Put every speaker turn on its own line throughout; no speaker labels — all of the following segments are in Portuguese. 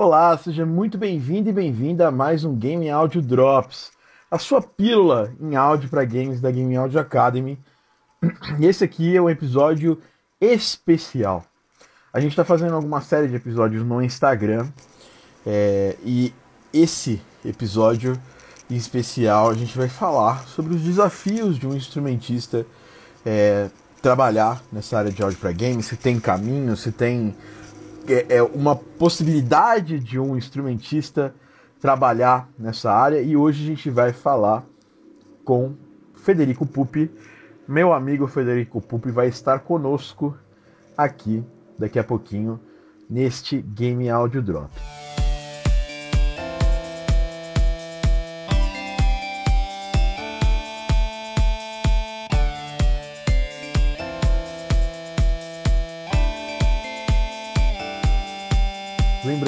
Olá, seja muito bem-vindo e bem-vinda a mais um Game Audio Drops, a sua pílula em áudio para games da Game Audio Academy. E esse aqui é um episódio especial. A gente está fazendo alguma série de episódios no Instagram é, e esse episódio em especial a gente vai falar sobre os desafios de um instrumentista é, trabalhar nessa área de áudio para games, se tem caminho, se tem é, é uma possibilidade de um instrumentista trabalhar nessa área e hoje a gente vai falar com Federico Pupi. Meu amigo Federico Pupi vai estar conosco aqui daqui a pouquinho neste Game Audio Drop.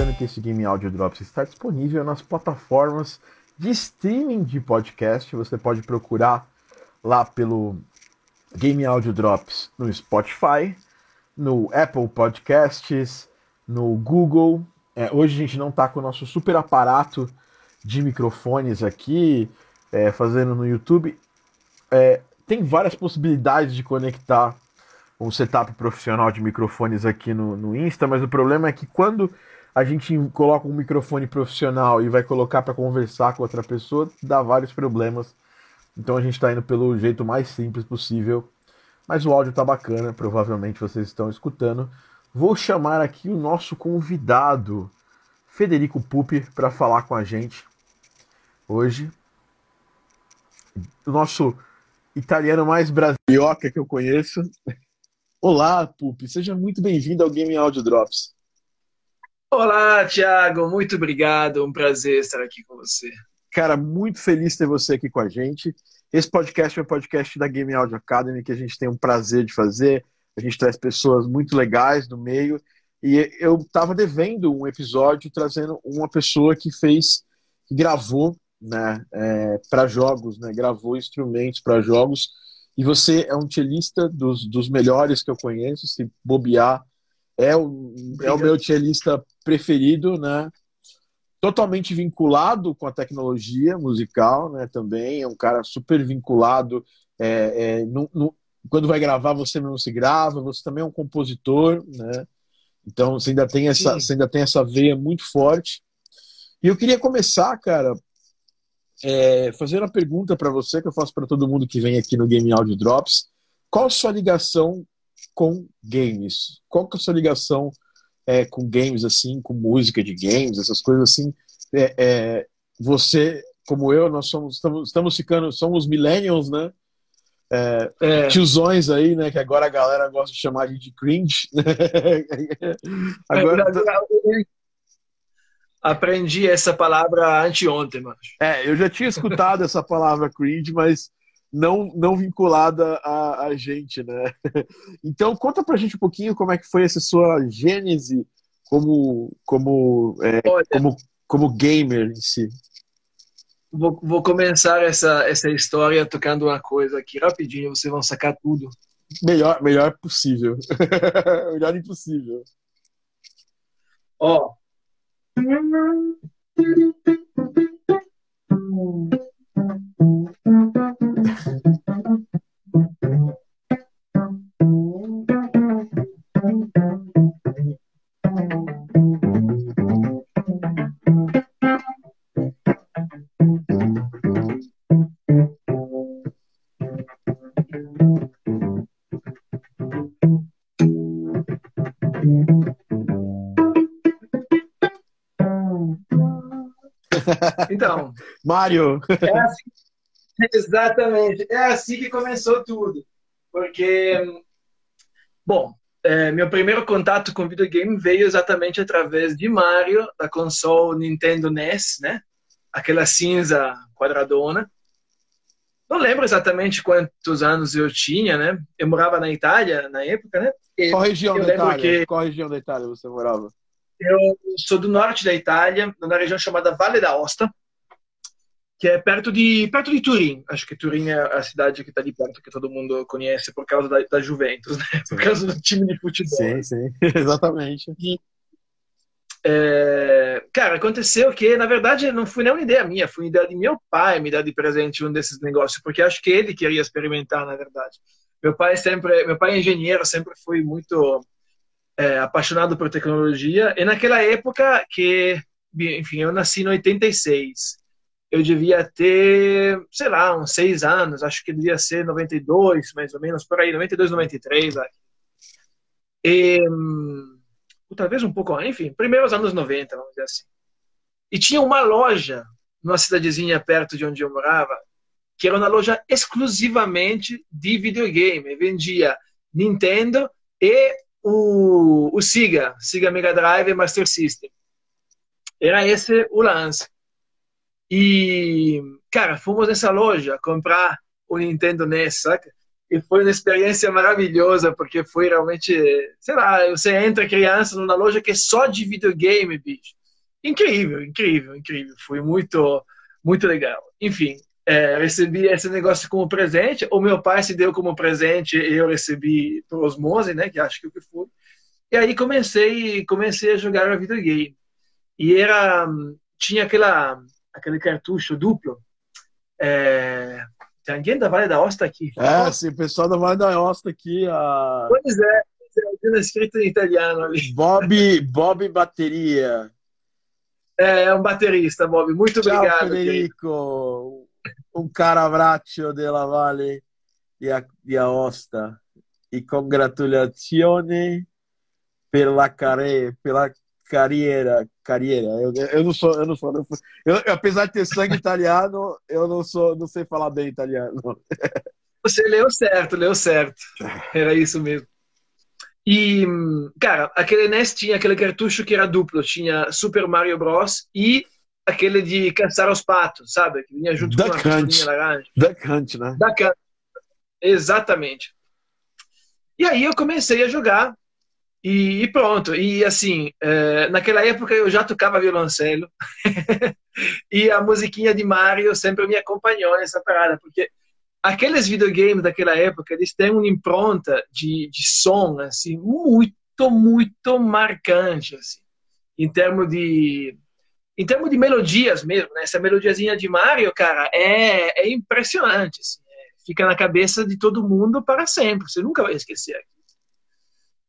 Lembrando que esse Game Audio Drops está disponível nas plataformas de streaming de podcast. Você pode procurar lá pelo Game Audio Drops no Spotify, no Apple Podcasts, no Google. É, hoje a gente não está com o nosso super aparato de microfones aqui, é, fazendo no YouTube. É, tem várias possibilidades de conectar um setup profissional de microfones aqui no, no Insta, mas o problema é que quando a gente coloca um microfone profissional e vai colocar para conversar com outra pessoa, dá vários problemas. Então a gente está indo pelo jeito mais simples possível. Mas o áudio tá bacana, provavelmente vocês estão escutando. Vou chamar aqui o nosso convidado, Federico Pupi, para falar com a gente hoje. O nosso italiano mais brasilioca que eu conheço. Olá, Pupi, seja muito bem-vindo ao Game Audio Drops.
Olá, Thiago, muito obrigado, um prazer estar aqui com você.
Cara, muito feliz ter você aqui com a gente. Esse podcast é um podcast da Game Audio Academy que a gente tem um prazer de fazer. A gente traz pessoas muito legais no meio. E eu estava devendo um episódio trazendo uma pessoa que fez, que gravou né, é, para jogos, né, gravou instrumentos para jogos. E você é um cellista dos, dos melhores que eu conheço. Se bobear, é o, é o meu cellista preferido, né? Totalmente vinculado com a tecnologia musical, né? Também é um cara super vinculado. É, é, no, no, quando vai gravar, você mesmo se grava. Você também é um compositor, né? Então você ainda tem essa, você ainda tem essa veia muito forte. E eu queria começar, cara, é, fazendo uma pergunta para você que eu faço para todo mundo que vem aqui no Game Audio Drops. Qual a sua ligação com games? Qual que é a sua ligação é, com games, assim, com música de games, essas coisas assim? É, é, você, como eu, nós somos, estamos, estamos ficando, somos millennials, né? É, é. tiozões aí, né? Que agora a galera gosta de chamar de cringe.
agora, Aprendi essa palavra anteontem, mano.
É, eu já tinha escutado essa palavra cringe, mas não, não vinculada a, a gente, né? Então, conta pra gente um pouquinho como é que foi essa sua gênese como, como, é, como, como gamer em si.
Vou, vou começar essa, essa história tocando uma coisa aqui rapidinho, vocês vão sacar tudo.
Melhor, melhor possível. melhor impossível.
Ó. Então,
Mário.
É assim, exatamente. É assim que começou tudo. Porque, bom, é, meu primeiro contato com videogame veio exatamente através de Mario, da console Nintendo NES, né? Aquela cinza quadradona. Não lembro exatamente quantos anos eu tinha, né? Eu morava na Itália na época, né?
E Qual região da Itália? Que... Qual região da Itália você morava?
Eu sou do norte da Itália, na região chamada Vale da Osta que é perto de perto de Turim. Acho que Turim é a cidade que está ali perto, que todo mundo conhece por causa da, da Juventus, né? por causa do time de futebol.
Sim, sim, exatamente.
E, é, cara, aconteceu que, na verdade, não foi nem uma ideia minha, foi uma ideia de meu pai me dar de presente um desses negócios, porque acho que ele queria experimentar, na verdade. Meu pai sempre, meu pai é engenheiro, sempre foi muito é, apaixonado por tecnologia, e naquela época que, enfim, eu nasci em 86, eu devia ter, sei lá, uns seis anos, acho que devia ser 92, mais ou menos, por aí, 92, 93, acho. E, talvez um pouco, enfim, primeiros anos 90, vamos dizer assim. E tinha uma loja numa cidadezinha perto de onde eu morava, que era uma loja exclusivamente de videogame. Vendia Nintendo e o, o Sega, Sega Mega Drive e Master System. Era esse o lance. E, cara, fomos nessa loja comprar o Nintendo NES, saca? E foi uma experiência maravilhosa, porque foi realmente, sei lá, você entra criança numa loja que é só de videogame, bicho. Incrível, incrível, incrível. Foi muito, muito legal. Enfim, é, recebi esse negócio como presente. O meu pai se deu como presente e eu recebi por osmose, né? Que acho que o que foi. E aí comecei, comecei a jogar videogame. E era, tinha aquela, aquele cartucho duplo. É, tem alguém da Vale da Osta aqui?
É, sim, o pessoal da Vale da Osta aqui. A...
Pois é, tem escrito em italiano ali.
Bob, Bob Bateria.
É, é um baterista, Bob. Muito
Ciao,
obrigado.
Federico. Um cara abbraccio della Vale di, di Aosta. E congratulazioni per la, care, pela carreira. carreira. Eu, eu não sou, eu não sou. Eu, apesar de ter sangue italiano, eu não sou, não sei falar bem italiano.
Você leu certo, leu certo. Era isso mesmo. E, cara, aquele NES tinha aquele cartucho que era duplo. Tinha Super Mario Bros. e aquele de caçar os patos, sabe? Que vinha junto
Duck
com a
Hunt.
laranja.
Duck Hunt, né?
Duck Hunt. Exatamente. E aí eu comecei a jogar e, e pronto. E assim, é, naquela época eu já tocava violoncelo e a musiquinha de Mario sempre me acompanhou nessa parada, porque aqueles videogames daquela época, eles têm uma impronta de, de som, assim, muito, muito marcante, assim, em termos de em termos de melodias mesmo, né? Essa melodiazinha de Mario, cara, é, é impressionante, assim, é, fica na cabeça de todo mundo para sempre, você nunca vai esquecer.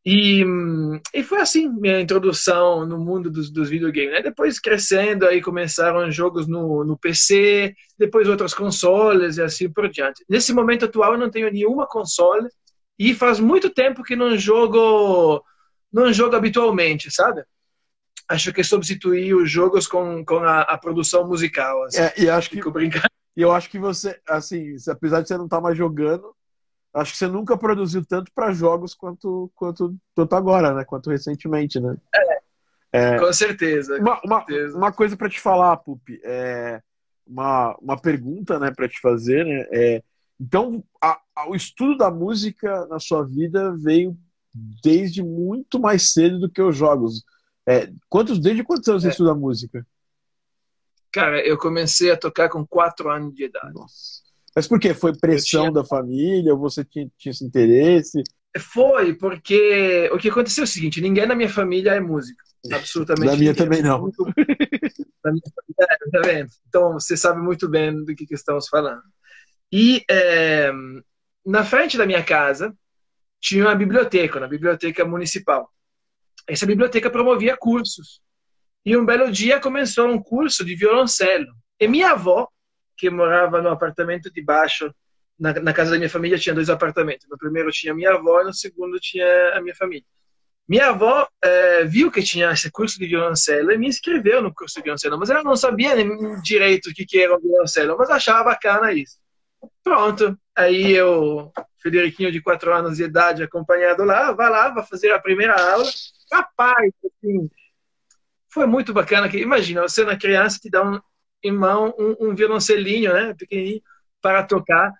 E, e foi assim minha introdução no mundo dos, dos videogames. Né? Depois crescendo, aí começaram jogos no, no PC, depois outros consoles e assim por diante. Nesse momento atual eu não tenho nenhuma console e faz muito tempo que não jogo não jogo habitualmente, sabe? Acho que substituí os jogos com, com a, a produção musical. Assim.
É, e acho que
Fico brincando.
e eu acho que você, assim, apesar de você não estar mais jogando, acho que você nunca produziu tanto para jogos quanto, quanto, quanto agora, né? Quanto recentemente, né? É,
Com certeza. com
uma,
certeza.
uma coisa para te falar, Pupi, é uma, uma pergunta, né, para te fazer, né? É, então, a- a- o estudo da música na sua vida veio desde muito mais cedo do que os jogos. É, quantos, desde quantos anos você
É.
estuda música?
Cara, eu comecei a tocar com 4 anos de idade.
Nossa. Mas por quê? Foi pressão
tinha-
da família? Você tinha, tinha esse interesse?
Foi, porque o que aconteceu é o seguinte: ninguém na minha família é músico. Absolutamente.
Da minha
ninguém.
também não.
Muito- Da minha família, é, tá vendo? Então você sabe muito bem do que, que estamos falando. E é, na frente da minha casa tinha uma biblioteca, uma biblioteca municipal. Essa biblioteca promovia cursos. E um belo dia começou um curso de violoncelo. E minha avó, que morava no apartamento de baixo, na, na casa da minha família tinha dois apartamentos. No primeiro tinha minha avó e no segundo tinha a minha família. Minha avó eh, viu que tinha esse curso de violoncelo e me inscreveu no curso de violoncelo, mas ela não sabia nem direito o que, que era o violoncelo, mas achava bacana isso. Pronto, aí eu, Federiquinho de quatro anos de idade, acompanhado lá, vai lá, vai fazer a primeira aula. Rapaz, assim, foi muito bacana. Que, imagina, você na criança te dá um, em mão um, um violoncelinho, né, pequenininho, para tocar.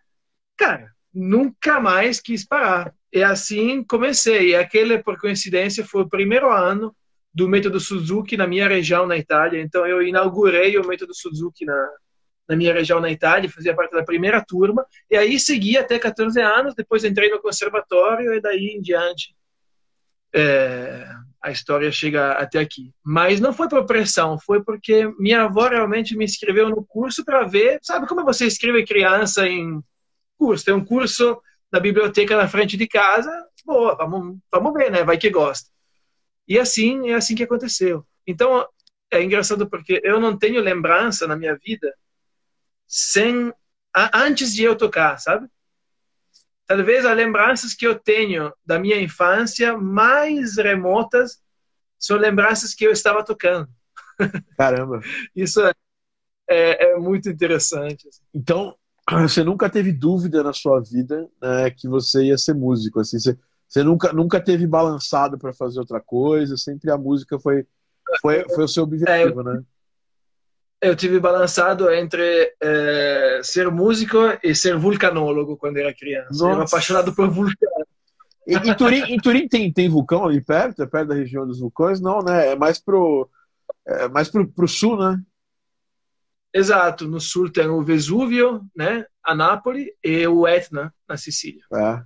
Cara, nunca mais quis parar. E assim comecei. E aquele, por coincidência, foi o primeiro ano do método Suzuki na minha região na Itália. Então eu inaugurei o método Suzuki na, na minha região na Itália, fazia parte da primeira turma. E aí segui até 14 anos, depois entrei no conservatório e daí em diante é, a história chega até aqui. Mas não foi por pressão, foi porque minha avó realmente me inscreveu no curso para ver, sabe como você escreve criança em curso? Tem um curso na biblioteca na frente de casa, boa, vamos, vamos ver, né? Vai que gosta. E assim, é assim que aconteceu. Então, é engraçado porque eu não tenho lembrança na minha vida sem antes de eu tocar, sabe? Talvez as lembranças que eu tenho da minha infância mais remotas são lembranças que eu estava tocando.
Caramba!
Isso é, é, é, muito interessante. Assim.
Então, você nunca teve dúvida na sua vida né, que você ia ser músico? Assim, você, você nunca, nunca teve balançado para fazer outra coisa? Sempre a música foi, foi, foi o seu objetivo, é, eu, né?
Eu tive balançado entre é, ser músico e ser vulcanólogo quando era criança. Nossa. Eu era apaixonado por vulcão.
E, em Turim, em Turim tem, tem vulcão ali perto? É perto da região dos vulcões? Não, né? É mais pro, é mais pro, pro sul, né?
Exato. No sul tem o Vesúvio, né? A Nápoles e o Etna, na Sicília.
É.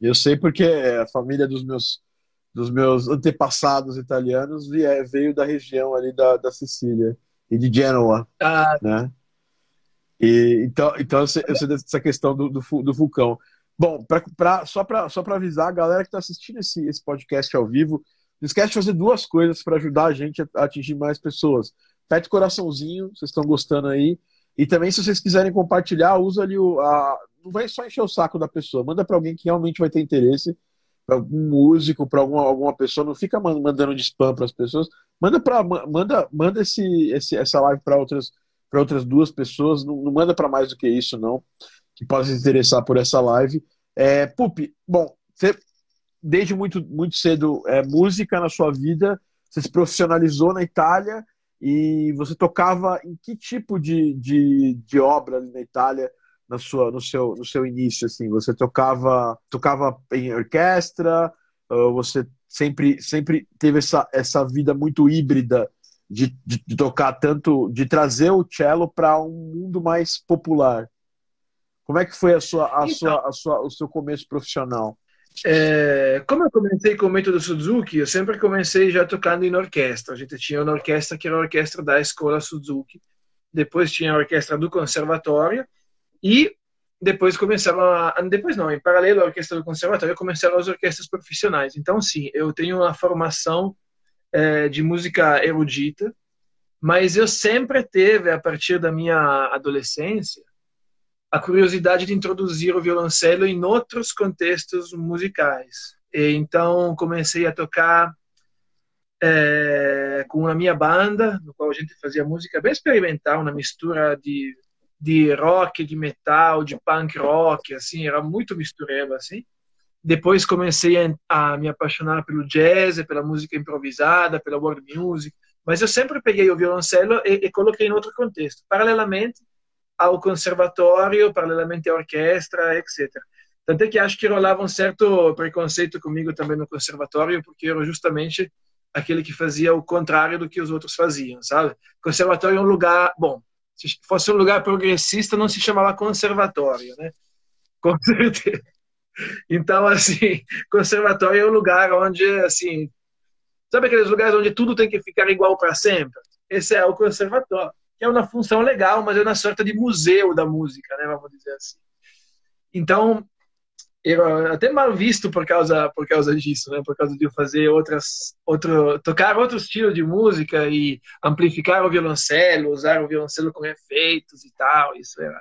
Eu sei porque a família dos meus dos meus antepassados italianos veio da região ali da, da Sicília e de Genoa, ah. né? E, então, então eu sei, eu sei dessa questão do, do, do vulcão. Bom, pra, pra, só para só avisar a galera que está assistindo esse, esse podcast ao vivo, não esquece de fazer duas coisas para ajudar a gente a, a atingir mais pessoas. Pede coraçãozinho, vocês estão gostando aí. E também, se vocês quiserem compartilhar, usa ali o. A, não vai só encher o saco da pessoa, manda para alguém que realmente vai ter interesse para algum músico, para alguma, alguma pessoa, não fica mandando de spam para as pessoas, manda para manda manda esse, esse essa live para outras para outras duas pessoas, não, não manda para mais do que isso não, que possa se interessar por essa live. É, Pupi, bom, você desde muito muito cedo é música na sua vida, você se profissionalizou na Itália e você tocava em que tipo de, de, de obra ali na Itália? Na sua, no, seu, no seu início? Assim, você tocava, tocava em orquestra? você sempre, sempre teve essa, essa vida muito híbrida de, de, de tocar tanto, de trazer o cello para um mundo mais popular? Como é que foi a sua, a então, sua, a sua, o seu começo profissional?
É, como eu comecei com o método Suzuki, eu sempre comecei já tocando em orquestra. A gente tinha uma orquestra que era a orquestra da escola Suzuki, depois tinha a orquestra do conservatório e depois começaram a. Depois não, em paralelo à orquestra do conservatório, começaram as orquestras profissionais. Então, sim, eu tenho uma formação é, de música erudita, mas eu sempre teve, a partir da minha adolescência, a curiosidade de introduzir o violoncelo em outros contextos musicais. E, então, comecei a tocar é, com a minha banda, no qual a gente fazia música bem experimental, uma mistura de de rock, de metal, de punk rock, assim, era muito mistureba, assim. Depois comecei a, a, me apaixonar pelo jazz, pela música improvisada, pela world music, mas eu sempre peguei o violoncelo e, e coloquei em outro contexto, paralelamente ao conservatório, paralelamente à orquestra, etc. Tanto é que acho que rolava um certo preconceito comigo também no conservatório, porque eu era justamente aquele que fazia o contrário do que os outros faziam, sabe? Conservatório é um lugar, bom, se fosse um lugar progressista, não se chamava conservatório, né? Com certeza. Então, assim, conservatório é um lugar onde, assim, sabe aqueles lugares onde tudo tem que ficar igual para sempre? Esse é o conservatório, que é uma função legal, mas é uma sorte de museu da música, né? Vamos dizer assim. Então, era até mal visto por causa por causa disso, né? Por causa de eu fazer outras outro tocar outro estilo de música e amplificar o violoncelo, usar o violoncelo com efeitos e tal, isso era.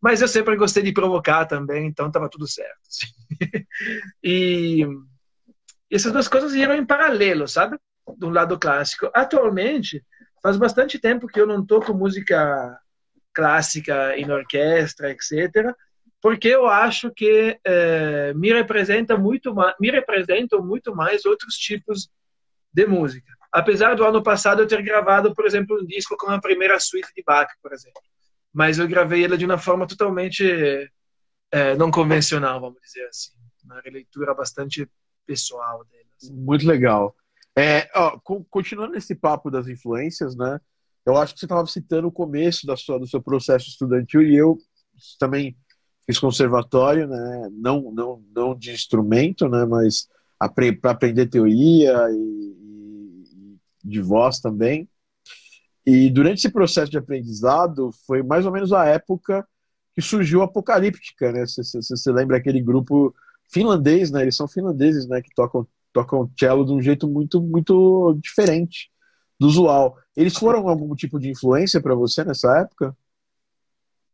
Mas eu sempre gostei de provocar também, então estava tudo certo. E essas duas coisas iam em paralelo, sabe? Do lado clássico. Atualmente, faz bastante tempo que eu não toco música clássica em orquestra, etc porque eu acho que é, me representa muito mais, me representam muito mais outros tipos de música. Apesar do ano passado eu ter gravado, por exemplo, um disco com a primeira suíte de Bach, por exemplo, mas eu gravei ela de uma forma totalmente é, não convencional, vamos dizer assim, uma releitura bastante pessoal dela. Assim.
Muito legal. É, ó, continuando esse papo das influências, né? Eu acho que você estava citando o começo da sua, do seu processo estudantil e eu também fiz conservatório, né? Não, não, não de instrumento, né? Mas para aprender teoria e, de voz também. E durante esse processo de aprendizado, foi mais ou menos a época que surgiu a Apocalíptica, né? Você lembra aquele grupo finlandês, né? Eles são finlandeses, né? Que tocam, tocam cello de um jeito muito, muito diferente do usual. Eles foram algum tipo de influência para você nessa época?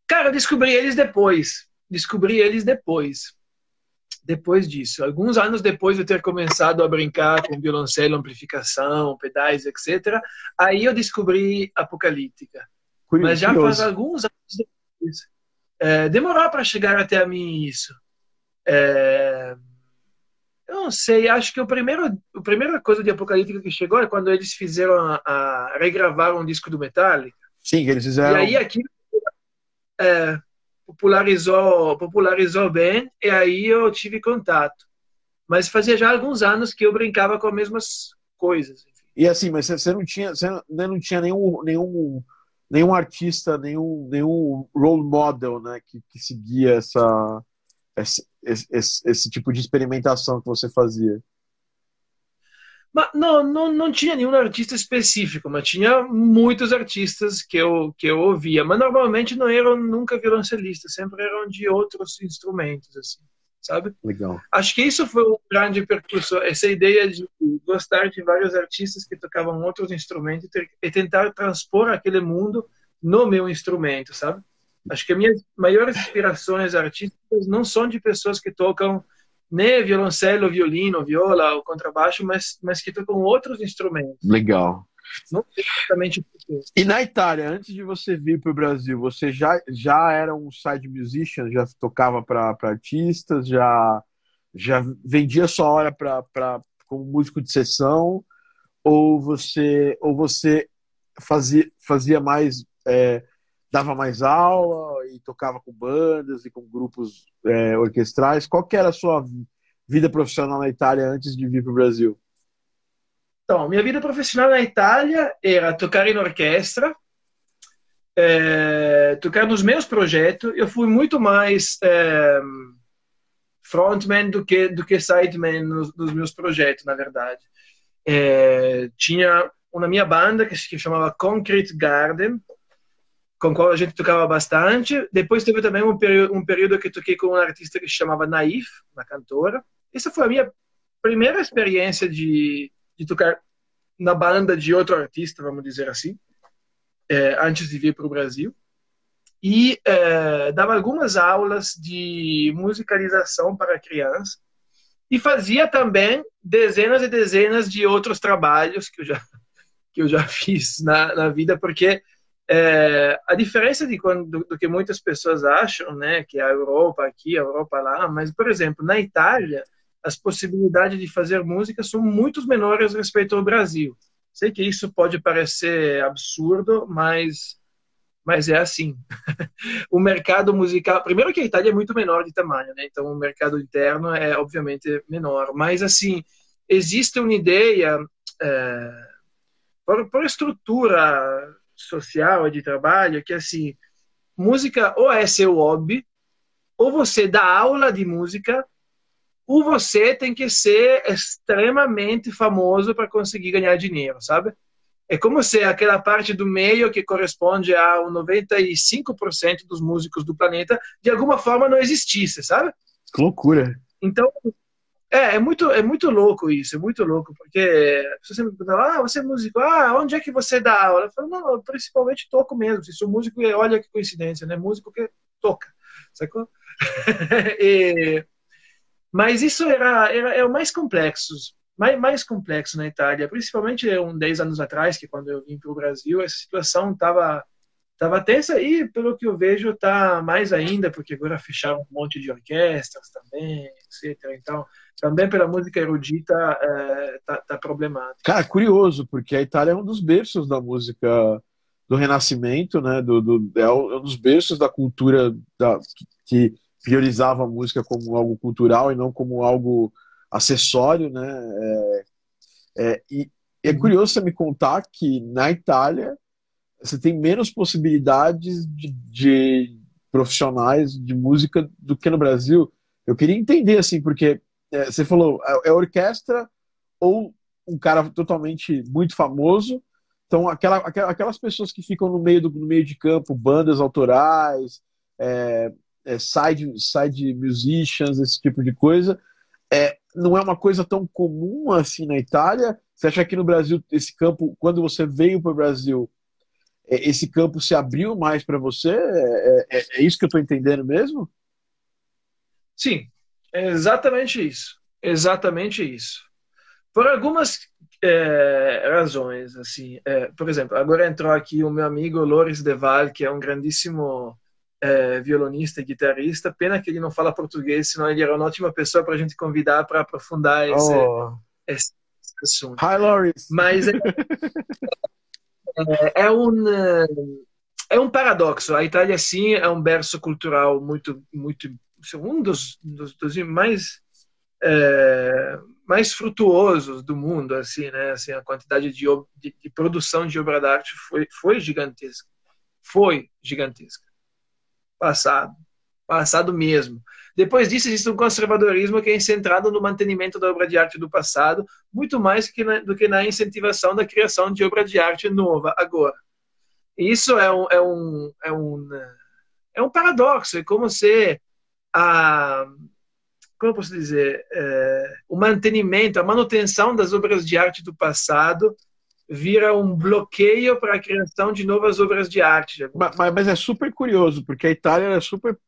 Cara, eu descobri eles depois. Descobri eles depois. Depois disso. Alguns anos depois de ter começado a brincar com violoncelo, amplificação, pedais, etc., aí eu descobri Apocalíptica. Curioso. Mas já faz alguns anos depois. É, demorou para chegar até a mim isso. É, eu não sei, acho que o primeiro, a primeira coisa de Apocalíptica que chegou é quando eles fizeram a, a regravaram um disco do Metallica.
Sim, eles fizeram.
E aí aquilo é, popularizou, popularizou bem e aí eu tive contato. Mas fazia já alguns anos que eu brincava com as mesmas coisas.
E assim, mas você não tinha, você não tinha nenhum, nenhum, nenhum artista, nenhum, nenhum role model, né, que, que seguia essa, esse, esse, esse tipo de experimentação que você fazia.
Mas não, não, não tinha nenhum artista específico, mas tinha muitos artistas que eu, que eu ouvia. Mas normalmente não eram nunca violoncelistas, sempre eram de outros instrumentos, assim, sabe?
Legal.
Acho que isso foi um grande percussor, essa ideia de gostar de vários artistas que tocavam outros instrumentos e tentar transpor aquele mundo no meu instrumento, sabe? Acho que as minhas maiores inspirações artísticas não são de pessoas que tocam nem violoncelo, violino, viola ou contrabaixo, mas, mas que tocam outros instrumentos.
Legal.
Não exatamente
E na Itália, antes de você vir para o Brasil, você já, já era um side musician? Já tocava para artistas? Já, já vendia sua hora pra, pra, como músico de sessão? Ou você, ou você fazia, fazia mais. É, dava mais aula e tocava com bandas e com grupos é, orquestrais. Qual que era a sua vida profissional na Itália antes de vir para o Brasil?
Então, minha vida profissional na Itália era tocar em orquestra, é, tocar nos meus projetos. Eu fui muito mais é, frontman do que do que sideman nos, nos meus projetos, na verdade. É, tinha uma minha banda que se chamava Concrete Garden, com qual a gente tocava bastante. Depois teve também um período, um período que toquei com uma artista que se chamava Naif, uma cantora. Essa foi a minha primeira experiência de, de tocar na banda de outro artista, vamos dizer assim, é, antes de vir para o Brasil. E é, dava algumas aulas de musicalização para crianças. E fazia também dezenas e dezenas de outros trabalhos que eu já, que eu já fiz na, na vida, porque é, a diferença de quando, do, que muitas pessoas acham, né, que a Europa aqui, a Europa lá, mas, por exemplo, na Itália, as possibilidades de fazer música são muito menores respeito ao Brasil. Sei que isso pode parecer absurdo, mas, mas é assim. o mercado musical, primeiro que a Itália é muito menor de tamanho, né, então o mercado interno é obviamente menor, mas assim, existe uma ideia, é, por, por estrutura social, de trabalho, que assim, música ou é seu hobby, ou você dá aula de música, ou você tem que ser extremamente famoso para conseguir ganhar dinheiro, sabe? É como se aquela parte do meio que corresponde a 95% dos músicos do planeta de alguma forma não existisse, sabe?
Que loucura.
Então, é, é muito, é muito louco isso, é muito louco, porque você sempre me pergunta, ah, você é músico, ah, onde é que você dá aula? Eu falo, não, eu principalmente toco mesmo, se sou músico, olha que coincidência, né? Músico que toca, sacou? e, mas isso era, era, é o mais complexo, mais, mais complexo na Itália, principalmente um 10 anos atrás, que quando eu vim para o Brasil, essa situação estava tava tensa e, pelo que eu vejo, está mais ainda, porque agora fecharam um monte de orquestras também, etc. Então, também pela música erudita é, tá, tá problemático.
Cara, curioso, porque a Itália é um dos berços da música do Renascimento, né? Do, do é, é um dos berços da cultura da, que priorizava a música como algo cultural e não como algo acessório, né? É, é, e é curioso você me contar que na Itália você tem menos possibilidades de, de profissionais de música do que no Brasil. Eu queria entender assim, porque é, você falou, é, é orquestra ou um cara totalmente muito famoso. Então, aquela, aquelas pessoas que ficam no meio, do, no meio de campo, bandas autorais, é, é, side, side musicians, esse tipo de coisa, é, não é uma coisa tão comum assim na Itália. Você acha que no Brasil, esse campo, quando você veio para o Brasil, é, esse campo se abriu mais para você? É, é, é, isso que eu estou entendendo mesmo?
Sim, é exatamente isso. Exatamente isso. Por algumas é, razões, assim. É, por exemplo, agora entrou aqui o meu amigo Loris Deval, que é um grandíssimo é, violonista e guitarrista. Pena que ele não fala português, senão ele era uma ótima pessoa para a gente convidar para aprofundar esse, oh. esse, assunto.
Hi, Loris!
Mas é, é, é um é um paradoxo. A Itália, sim, é um berço cultural muito, muito um dos, dos, dos mais é, mais frutuosos do mundo, assim, né? Assim, a quantidade de, de, de, produção de obra de arte foi, foi gigantesca. Foi gigantesca. Passado. Passado mesmo. Depois disso, existe um conservadorismo que é centrado no mantenimento da obra de arte do passado, muito mais que na, do que na incentivação da criação de obra de arte nova agora. Isso é um, é um, é um, é um paradoxo. É como se a como eu posso dizer, é, o mantenimento, a manutenção das obras de arte do passado vira um bloqueio para a criação de novas obras de arte.
Mas, mas é super curioso, porque a Itália é super.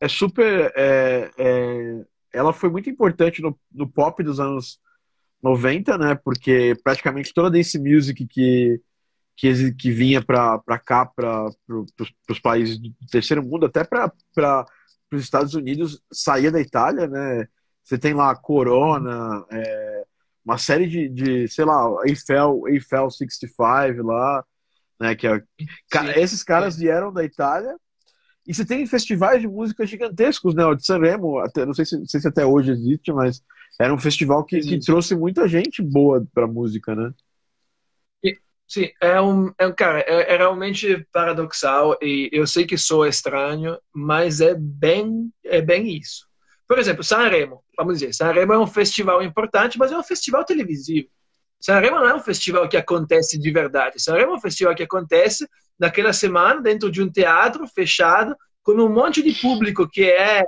É super é, é, ela foi muito importante no, no pop dos anos 90, né? Porque praticamente toda a dance music que, que, que vinha para cá, para pro, os países do terceiro mundo, até para para os Estados Unidos saía da Itália, né? Você tem lá Corona, é, uma série de, de, sei lá, Eiffel, Eiffel 65 lá, né? Que é, cara, esses caras vieram da Itália e você tem festivais de música gigantescos, né? O de Sanremo, até, não sei se, não sei se até hoje existe, mas era um festival que, que trouxe muita gente boa para música, né?
Sim, é um, é um cara, é, é, realmente paradoxal e eu sei que sou estranho, mas é bem, é bem isso. Por exemplo, Sanremo, vamos dizer, Sanremo é um festival importante, mas é um festival televisivo. Sanremo não é um festival que acontece de verdade. Sanremo é um festival que acontece naquela semana dentro de um teatro fechado com um monte de público que é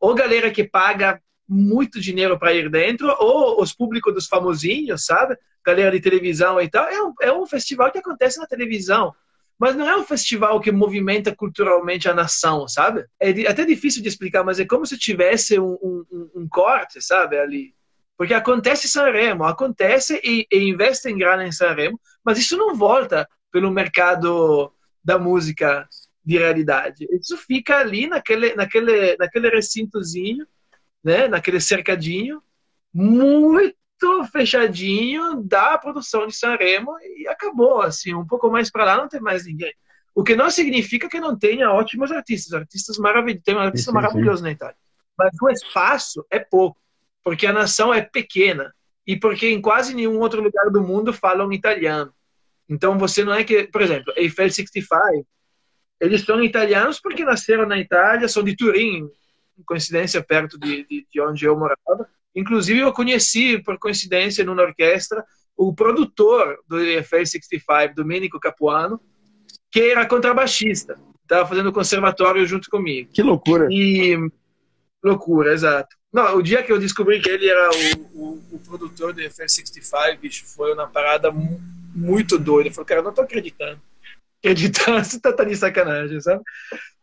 ou galera que paga muito dinheiro para ir dentro ou os públicos dos famosinhos, sabe? galera de televisão e tal, é um, é um festival que acontece na televisão. Mas não é um festival que movimenta culturalmente a nação, sabe? É até difícil de explicar, mas é como se tivesse um, um, um corte, sabe, ali. Porque acontece em Sanremo, acontece e, e investe em grana em Sanremo, mas isso não volta pelo mercado da música de realidade. Isso fica ali naquele, naquele, naquele recintozinho, né, naquele cercadinho, muito fechadinho da produção de Sanremo e acabou, assim, um pouco mais para lá não tem mais ninguém. O que não significa que não tenha ótimos artistas, artistas maravilhosos, tem um artista sim, maravilhoso sim. na Itália. Mas o espaço é pouco, porque a nação é pequena e porque em quase nenhum outro lugar do mundo falam italiano. Então você não é que, por exemplo, Eiffel 65, eles são italianos porque nasceram na Itália, são de Turim, coincidência perto de, de, de onde eu morava, Inclusive, eu conheci, por coincidência, numa orquestra, o produtor do EFL 65, Domenico Capuano, que era contrabaixista. Estava fazendo conservatório junto comigo.
Que loucura!
E... Loucura, exato. Não, o dia que eu descobri que ele era o, o, o produtor do EFL 65, bicho, foi uma parada muito doida. Eu falei, cara, não tô acreditando. Acreditando, você tá, tá de sacanagem, sabe?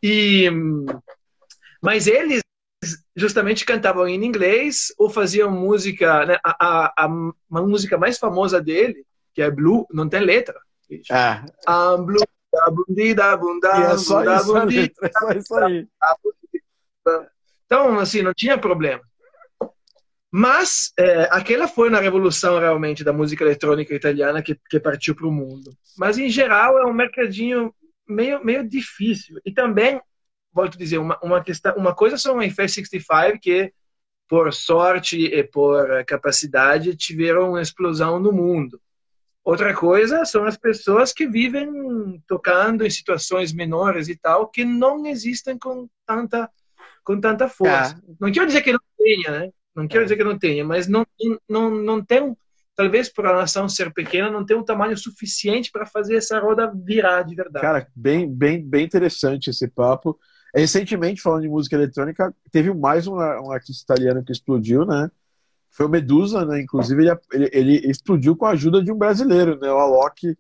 E... Mas eles justamente cantavam em inglês ou faziam música, né? a, a, a, uma música mais famosa dele, que é Blue, não tem letra.
Ah.
Um blue, da bundi, da bunda,
é só da isso, bundi, letra, é só isso aí.
Então, assim, não tinha problema. Mas é, aquela foi na revolução realmente da música eletrônica italiana que, que partiu para o mundo. Mas em geral é um mercadinho meio meio difícil e também volto a dizer, uma, uma, questão, uma coisa são o Infer 65 que, por sorte e por capacidade, tiveram uma explosão no mundo. Outra coisa são as pessoas que vivem tocando em situações menores e tal, que não existem com tanta, com tanta força. É. Não quero dizer que não tenha, né? Não quero é. dizer que não tenha, mas não, não, não tem talvez por a nação ser pequena, não tem um tamanho suficiente para fazer essa roda virar de verdade.
Cara, bem, bem, bem interessante esse papo. Recentemente, falando de música eletrônica, teve mais um, um artista italiano que explodiu, né? Foi o Medusa, né? Inclusive, ele, ele, ele, explodiu com a ajuda de um brasileiro, né? O Alok.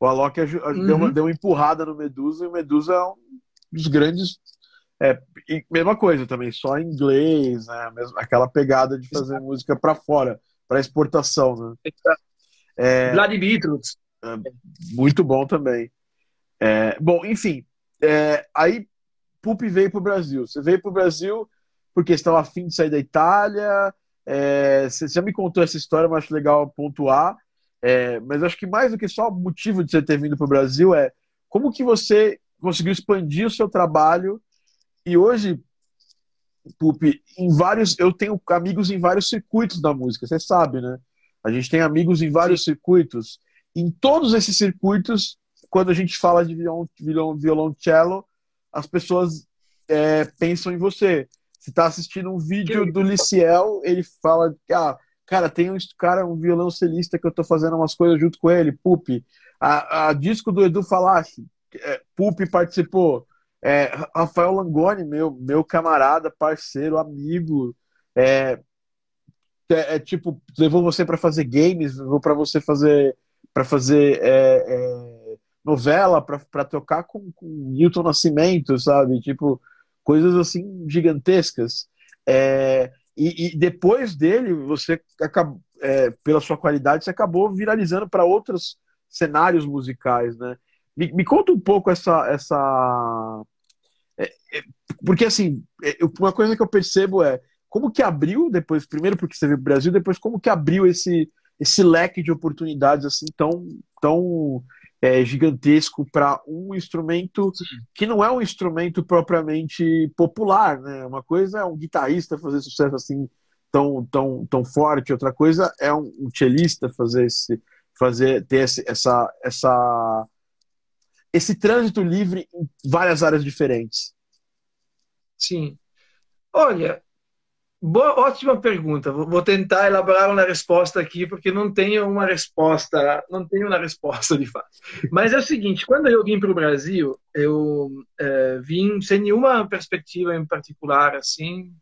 O Alok uhum. deu, uma, uhum. deu uma empurrada no Medusa, e o Medusa é um dos grandes. É, mesma coisa também, só em inglês, né? Aquela pegada de fazer música para fora para exportação, né?
É, Vlad Beatles.
É, muito bom também. É, bom, enfim, é, aí Pup veio para o Brasil. Você veio para o Brasil porque estava afim de sair da Itália. É, você já me contou essa história, mas acho legal pontuar. É, mas acho que mais do que só o motivo de você ter vindo para o Brasil é como que você conseguiu expandir o seu trabalho e hoje Pupi, em vários, eu tenho amigos em vários circuitos da música, você sabe, né? A gente tem amigos em vários circuitos. Em todos esses circuitos, quando a gente fala de violão, violão, violoncello, as pessoas é, pensam em você. Você está assistindo um vídeo do Liciel, ele fala ah, cara, tem um cara, um violoncelista que eu estou fazendo umas coisas junto com ele, Pupi. A, a disco do Edu Falache, é, Pupi participou. É, Rafael Langoni, meu, meu camarada, parceiro, amigo, é, é, é tipo, levou você para fazer games, levou para você fazer para fazer é, é novela, para tocar com, com Newton Nascimento, sabe? Tipo, coisas assim gigantescas. É, e, e, depois dele, você acabou, pela sua qualidade, você acabou viralizando para outros cenários musicais, né? Me, me, conta um pouco essa, essa é, é, porque, assim, é, uma coisa que eu percebo é como que abriu depois, primeiro porque você veio o Brasil, depois como que abriu esse, esse leque de oportunidades assim tão, tão é, gigantesco para um instrumento que não é um instrumento propriamente popular, né? Uma coisa é um guitarrista fazer sucesso assim tão, tão, tão forte, outra coisa é um, um cellista fazer esse, fazer ter esse, essa, essa esse trânsito livre em várias áreas diferentes?
Sim. Olha, boa, ótima pergunta. Vou tentar elaborar uma resposta aqui, porque não tenho uma resposta, não tenho uma resposta de fato. Mas é o seguinte: quando eu vim para o Brasil, eu é, vim sem nenhuma perspectiva em particular, assim.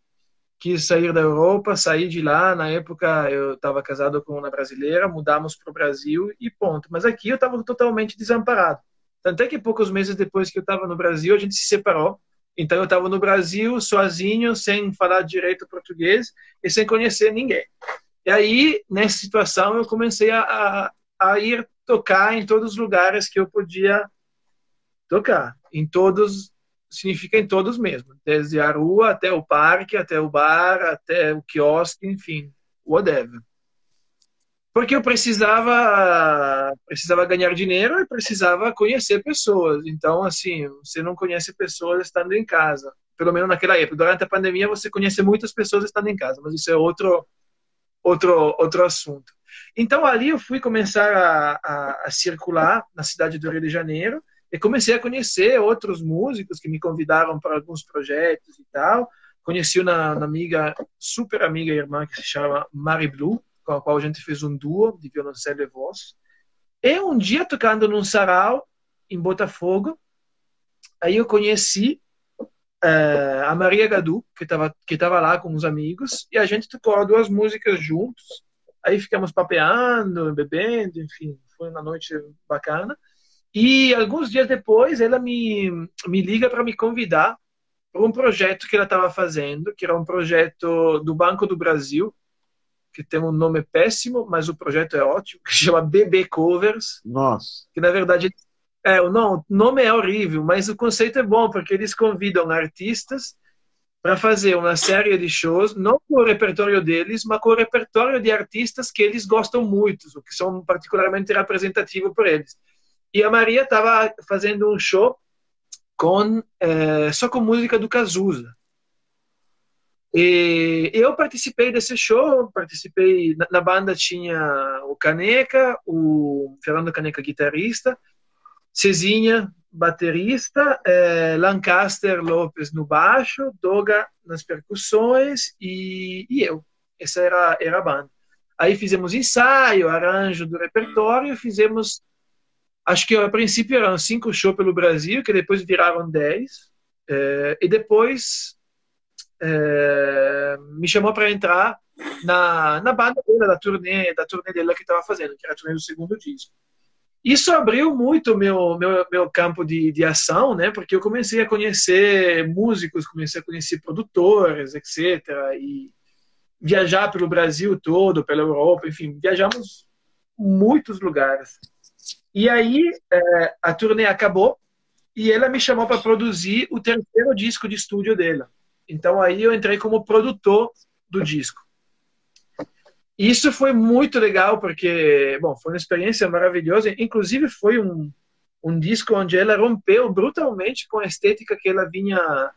Quis sair da Europa, saí de lá. Na época eu estava casado com uma brasileira, mudamos para o Brasil e ponto. Mas aqui eu estava totalmente desamparado. Tanto é que poucos meses depois que eu estava no Brasil, a gente se separou. Então eu estava no Brasil sozinho, sem falar direito português e sem conhecer ninguém. E aí, nessa situação, eu comecei a, a, a ir tocar em todos os lugares que eu podia tocar. Em todos, significa em todos mesmo. Desde a rua até o parque, até o bar, até o quiosque, enfim, whatever porque eu precisava precisava ganhar dinheiro e precisava conhecer pessoas. Então, assim, você não conhece pessoas estando em casa. Pelo menos naquela época. Durante a pandemia, você conhece muitas pessoas estando em casa, mas isso é outro outro outro assunto. Então, ali eu fui começar a, a, a circular na cidade do Rio de Janeiro e comecei a conhecer outros músicos que me convidaram para alguns projetos e tal. Conheci uma, uma amiga, super amiga e irmã que se chama Mari Blue, com a qual a gente fez um duo de violoncelo e voz. E um dia, tocando num sarau em Botafogo, aí eu conheci uh, a Maria Gadu, que estava que tava lá com os amigos, e a gente tocou duas músicas juntos. Aí ficamos papeando, bebendo, enfim, foi uma noite bacana. E alguns dias depois, ela me, me liga para me convidar para um projeto que ela estava fazendo, que era um projeto do Banco do Brasil, que tem um nome péssimo, mas o projeto é ótimo, que chama BB Covers.
Nossa.
Que na verdade é, o nome é horrível, mas o conceito é bom porque eles convidam artistas para fazer uma série de shows, não com o repertório deles, mas com o repertório de artistas que eles gostam muito, ou que são particularmente representativos por eles. E a Maria estava fazendo um show com é, só com música do Cazuza. E eu participei desse show, participei na, na, banda tinha o Caneca, o Fernando Caneca guitarrista, Cezinha baterista, eh, Lancaster Lopes no baixo, Doga nas percussões e, e eu. Essa era, era a banda. Aí fizemos ensaio, arranjo do repertório, fizemos, acho que a princípio eram cinco shows pelo Brasil, que depois viraram dez, é, e depois é, me chamou para entrar na, na banda da turnê, da turnê dela que estava fazendo, que era a turnê do segundo disco. Isso abriu muito meu meu, meu campo de, de ação, né? Porque eu comecei a conhecer músicos, comecei a conhecer produtores, etc. E viajar pelo Brasil todo, pela Europa, enfim, viajamos muitos lugares. E aí é, a turnê acabou e ela me chamou para produzir o terceiro disco de estúdio dela. Então aí eu entrei como produtor do disco. Isso foi muito legal porque, bom, foi uma experiência maravilhosa. Inclusive foi um um disco onde ela rompeu brutalmente com a estética que ela vinha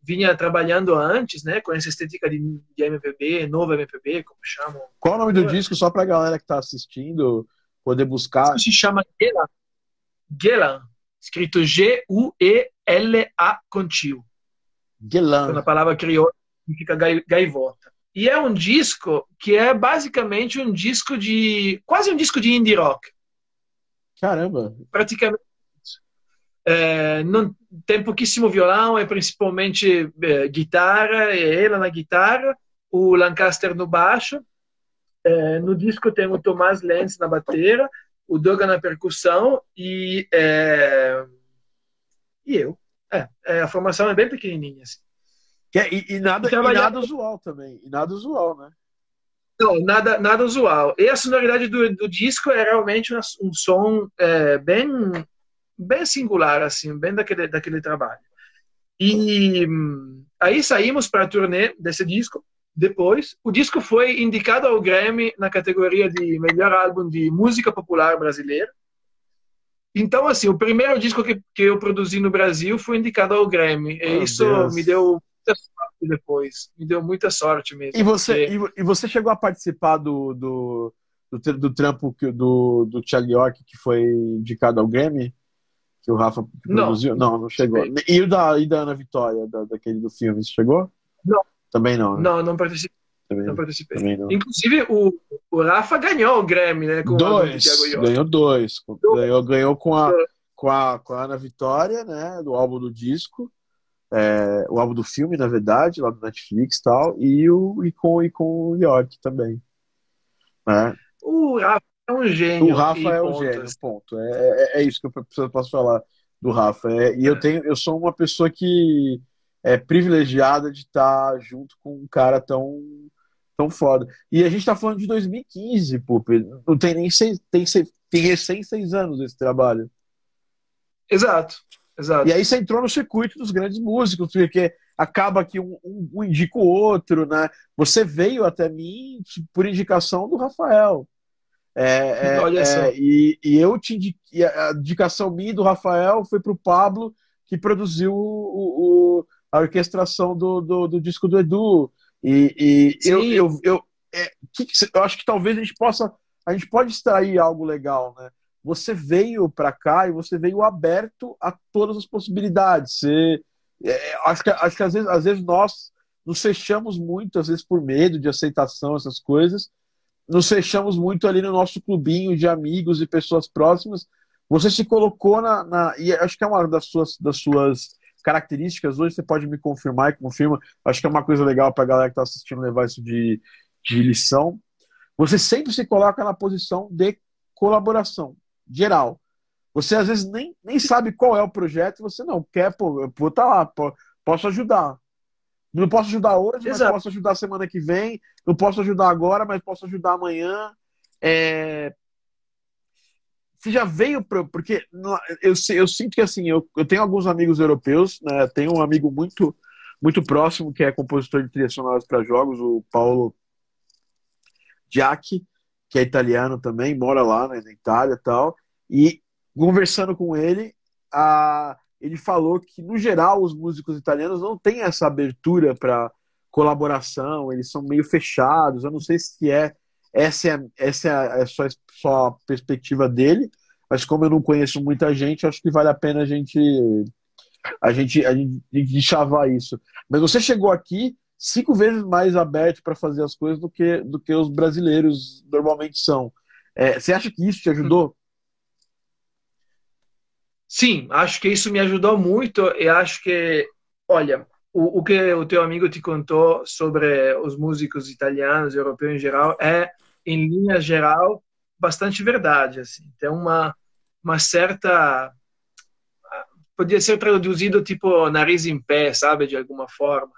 vinha trabalhando antes, né, com essa estética de, de MPB, novo MPB, como chamam.
Qual o nome do disco só para a galera que está assistindo poder buscar?
Isso se chama Gelan. Gelan, escrito G U E L A com
Gelan.
Na palavra crioula significa gaivota. E é um disco que é basicamente um disco de. quase um disco de indie rock.
Caramba!
Praticamente. É, não, tem pouquíssimo violão, é principalmente é, guitarra, é ela na guitarra, o Lancaster no baixo. É, no disco tem o Tomás Lenz na bateria, o Doga na percussão e, é, e eu. É, é, a formação é bem pequenininha. Assim.
É, e, e, nada, e nada usual também. E nada usual, né?
Não, nada, nada usual. E a sonoridade do, do disco é realmente um, um som é, bem, bem singular, assim, bem daquele, daquele trabalho. E aí saímos para a turnê desse disco. Depois, o disco foi indicado ao Grammy na categoria de melhor álbum de música popular brasileira. Então, assim, o primeiro disco que, que eu produzi no Brasil foi indicado ao Grammy. E isso Deus. me deu muita sorte depois. Me deu muita sorte mesmo.
E você, porque... e você chegou a participar do, do, do, do trampo do, do Thiago York, que foi indicado ao Grammy? Que o Rafa produziu? Não, não, não chegou. E o da, e da Ana Vitória, da, daquele do filme, você chegou?
Não.
Também não. Né?
Não, não participei. Também, não participei. Também não. Inclusive, o, o Rafa ganhou o Grammy, né? Com
dois. Ganhou dois. Ganhou, ganhou com, a, com, a, com a Ana Vitória, né? Do álbum do disco. É, o álbum do filme, na verdade, lá do Netflix e tal. E, o, e, com, e com o York também. Né?
O Rafa é um gênio.
O Rafa é um gênio, ponto. É, é, é, isso que eu posso falar do Rafa. É, e eu é. tenho, eu sou uma pessoa que é privilegiada de estar junto com um cara tão tão foda. E a gente tá falando de 2015, pô, não tem nem seis, tem, seis, tem recém seis anos esse trabalho.
Exato, exato.
E aí você entrou no circuito dos grandes músicos, porque acaba que um, um, um indica o outro, né? Você veio até mim por indicação do Rafael. É, é, Olha só. É, e, e eu te indiquei, a indicação minha do Rafael foi pro Pablo, que produziu o, o a orquestração do, do, do disco do Edu. E, e eu, eu, eu, é, que que, eu acho que talvez a gente possa. A gente pode extrair algo legal, né? Você veio para cá e você veio aberto a todas as possibilidades. Você, é, acho, que, acho que às vezes, às vezes nós nos fechamos muito, às vezes por medo de aceitação, essas coisas. Nos fechamos muito ali no nosso clubinho de amigos e pessoas próximas. Você se colocou na. na e acho que é uma das suas, das suas características hoje, você pode me confirmar e confirma. Acho que é uma coisa legal para a galera que está assistindo levar isso de, de lição. Você sempre se coloca na posição de colaboração geral. Você às vezes nem, nem sabe qual é o projeto, você não quer, pô, eu vou estar tá lá, pô, posso ajudar. Não posso ajudar hoje, Exato. mas posso ajudar semana que vem. Não posso ajudar agora, mas posso ajudar amanhã. É, você já veio para. Porque eu, eu sinto que assim, eu, eu tenho alguns amigos europeus, né? Tenho um amigo muito, muito próximo que é compositor de trilhas sonoras para jogos, o Paulo Giacchi, que é italiano também, mora lá né, na Itália e tal. E conversando com ele, a, ele falou que, no geral, os músicos italianos não têm essa abertura para colaboração, eles são meio fechados. Eu não sei se é essa é, essa é, é só, só a perspectiva dele, mas como eu não conheço muita gente, acho que vale a pena a gente a gente, a gente, a gente chavar isso. Mas você chegou aqui cinco vezes mais aberto para fazer as coisas do que, do que os brasileiros normalmente são. É, você acha que isso te ajudou?
Sim, acho que isso me ajudou muito e acho que, olha, o, o que o teu amigo te contou sobre os músicos italianos, europeus em geral, é, em linha geral, bastante verdade. Assim. Tem uma, uma certa. Podia ser traduzido tipo nariz em pé, sabe, de alguma forma.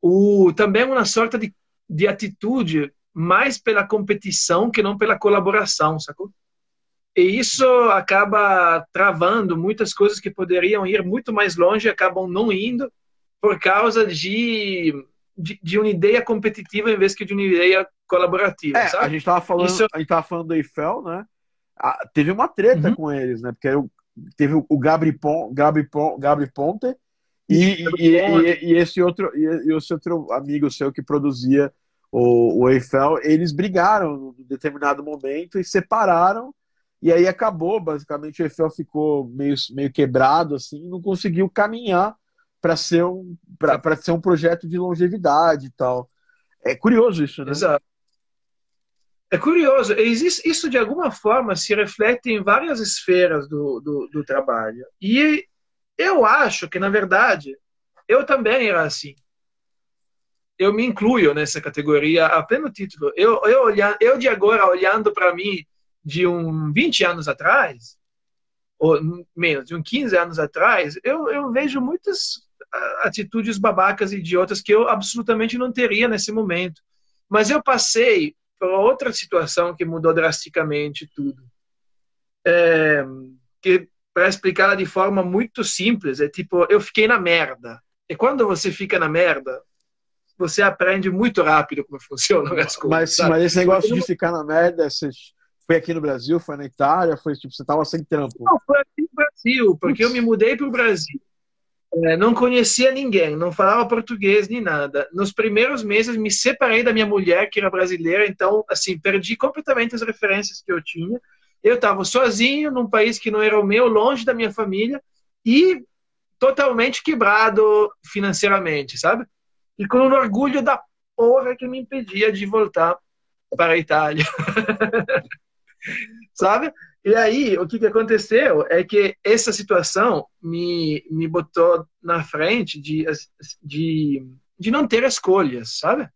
O, também uma sorte de, de atitude mais pela competição que não pela colaboração, sacou? E isso acaba travando muitas coisas que poderiam ir muito mais longe, acabam não indo por causa de, de, de uma ideia competitiva em vez que de uma ideia colaborativa.
É,
sabe?
a gente estava falando, isso... a gente tava falando do Eiffel, né? Ah, teve uma treta uhum. com eles, né? Porque teve o Gabri, Pon, Gabri, Pon, Gabri Ponte e, e, e, e, esse outro e, esse outro amigo seu que produzia o, o Eiffel, eles brigaram em determinado momento e separaram e aí acabou, basicamente o Eiffel ficou meio, meio quebrado assim, não conseguiu caminhar para ser um para ser um projeto de longevidade e tal. É curioso isso, né?
Exato. É curioso, isso de alguma forma se reflete em várias esferas do, do, do trabalho. E eu acho que, na verdade, eu também era assim. Eu me incluo nessa categoria a pleno título. Eu, eu, olhando, eu de agora, olhando para mim de um 20 anos atrás, ou menos, de uns 15 anos atrás, eu, eu vejo muitas atitudes babacas e idiotas que eu absolutamente não teria nesse momento. Mas eu passei por outra situação que mudou drasticamente tudo. É, que para explicar de forma muito simples, é tipo, eu fiquei na merda. E quando você fica na merda, você aprende muito rápido como funcionam as coisas.
Mas, mas esse negócio de ficar na merda, você foi aqui no Brasil, foi na Itália, foi tipo, você tava sem trampo?
Não, foi aqui no Brasil, porque eu me mudei para o Brasil. É, não conhecia ninguém, não falava português nem nada. Nos primeiros meses me separei da minha mulher, que era brasileira, então, assim, perdi completamente as referências que eu tinha. Eu estava sozinho num país que não era o meu, longe da minha família e totalmente quebrado financeiramente, sabe? E com um orgulho da porra que me impedia de voltar para a Itália. sabe? E aí, o que, que aconteceu é que essa situação me, me botou na frente de, de, de não ter escolhas, sabe?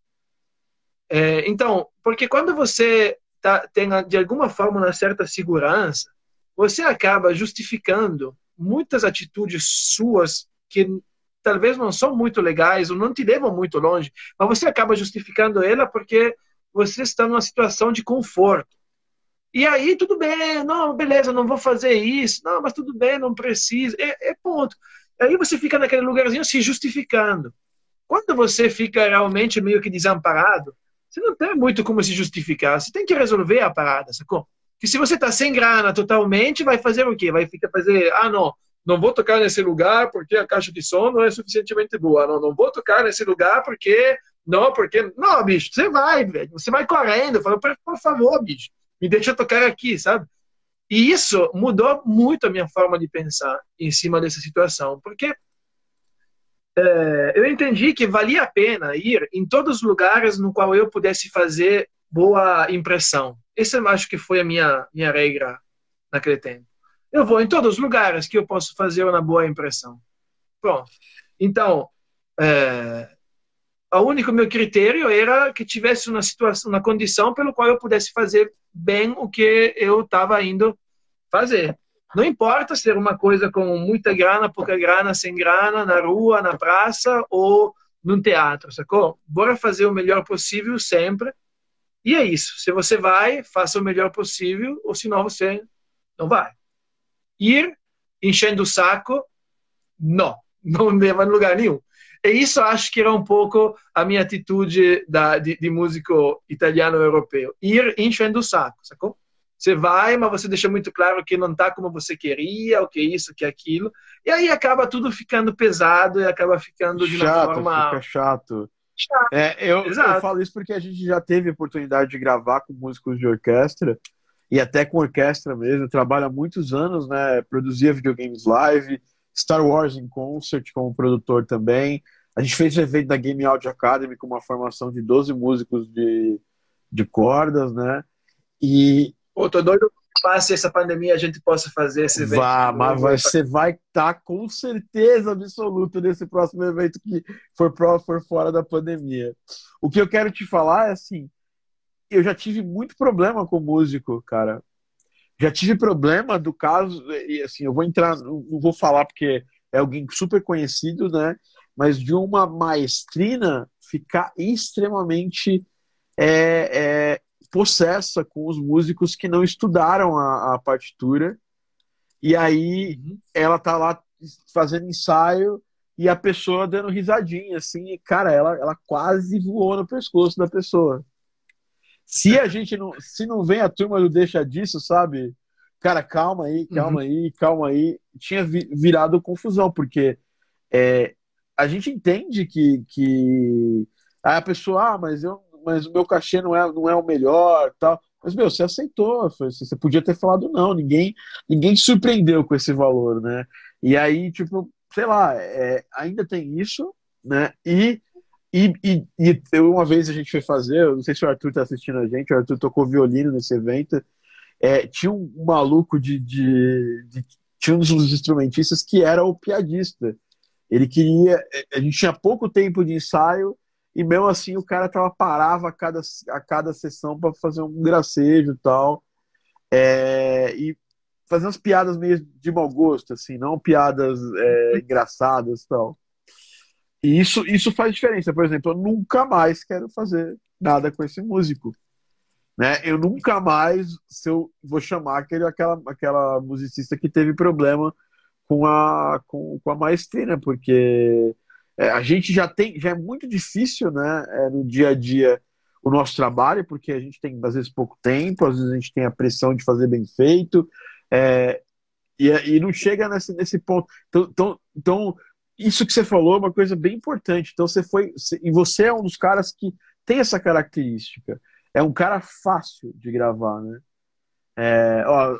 É, então, porque quando você tá, tem de alguma forma uma certa segurança, você acaba justificando muitas atitudes suas que talvez não são muito legais ou não te levam muito longe, mas você acaba justificando ela porque você está numa situação de conforto. E aí, tudo bem, não, beleza, não vou fazer isso, não, mas tudo bem, não precisa, é, é ponto. Aí você fica naquele lugarzinho se justificando. Quando você fica realmente meio que desamparado, você não tem muito como se justificar. Você tem que resolver a parada, sacou? Que se você está sem grana totalmente, vai fazer o quê? Vai ficar fazer, ah, não, não vou tocar nesse lugar porque a caixa de som não é suficientemente boa. Não, não vou tocar nesse lugar porque, não, porque, não, bicho, você vai, velho. Você vai correndo, fala, por favor, bicho, me deixa tocar aqui, sabe? E isso mudou muito a minha forma de pensar em cima dessa situação, porque é, eu entendi que valia a pena ir em todos os lugares no qual eu pudesse fazer boa impressão. Essa eu acho que foi a minha, minha regra naquele tempo. Eu vou em todos os lugares que eu posso fazer uma boa impressão. Pronto. Então, é, o único meu critério era que tivesse uma situação, uma condição pelo qual eu pudesse fazer bem o que eu estava indo fazer. Não importa ser uma coisa com muita grana, pouca grana, sem grana, na rua, na praça ou num teatro, sacou? Bora fazer o melhor possível sempre. E é isso. Se você vai, faça o melhor possível, ou senão você não vai. Ir enchendo o saco, não. Não leva a lugar nenhum. E isso acho que era um pouco a minha atitude da, de, de músico italiano europeu. Ir enchendo o saco, sacou? Você vai, mas você deixa muito claro que não está como você queria, o que é isso, o que é aquilo. E aí acaba tudo ficando pesado e acaba ficando de
chato,
uma forma.
Fica chato. chato. É, eu, eu falo isso porque a gente já teve oportunidade de gravar com músicos de orquestra e até com orquestra mesmo. Trabalha há muitos anos, né? Produzia videogames live, Star Wars em concert como produtor também. A gente fez o evento da Game Audio Academy com uma formação de 12 músicos de, de cordas, né? E.
Pô, tô doido que passe essa pandemia a gente possa fazer esse evento.
Vá, mas você vai estar tá com certeza absoluta nesse próximo evento que for, for fora da pandemia. O que eu quero te falar é assim: eu já tive muito problema com músico, cara. Já tive problema do caso, e assim, eu vou entrar, não vou falar porque é alguém super conhecido, né? Mas de uma maestrina ficar extremamente é, é, possessa com os músicos que não estudaram a, a partitura. E aí uhum. ela tá lá fazendo ensaio e a pessoa dando risadinha, assim, e, cara, ela, ela quase voou no pescoço da pessoa. Se a gente não, se não vem a turma do deixa disso, sabe? Cara, calma aí, calma uhum. aí, calma aí. Tinha virado confusão, porque é, a gente entende que, que a pessoa, ah, mas eu, mas o meu cachê não é, não é o melhor, tal. Mas meu, você aceitou, você podia ter falado não. Ninguém, ninguém surpreendeu com esse valor, né? E aí, tipo, sei lá, é, ainda tem isso, né? E e, e, e, uma vez a gente foi fazer, não sei se o Arthur está assistindo a gente, o Arthur tocou violino nesse evento. É, tinha um, maluco de, de, de, Tinha um dos instrumentistas que era o piadista. Ele queria. A gente tinha pouco tempo de ensaio, e mesmo assim o cara tava, parava a cada, a cada sessão para fazer um gracejo tal. É, e fazer umas piadas meio de mau gosto, assim, não piadas é, engraçadas tal. E isso, isso faz diferença. Por exemplo, eu nunca mais quero fazer nada com esse músico. Né? Eu nunca mais se eu vou chamar aquele, aquela, aquela musicista que teve problema com a, com, com a maestrina, porque é, a gente já tem, já é muito difícil né, é, no dia a dia o nosso trabalho, porque a gente tem às vezes pouco tempo, às vezes a gente tem a pressão de fazer bem feito, é, e, e não chega nesse, nesse ponto. Então, então, então isso que você falou é uma coisa bem importante. Então você foi. E você é um dos caras que tem essa característica. É um cara fácil de gravar, né? É, ó,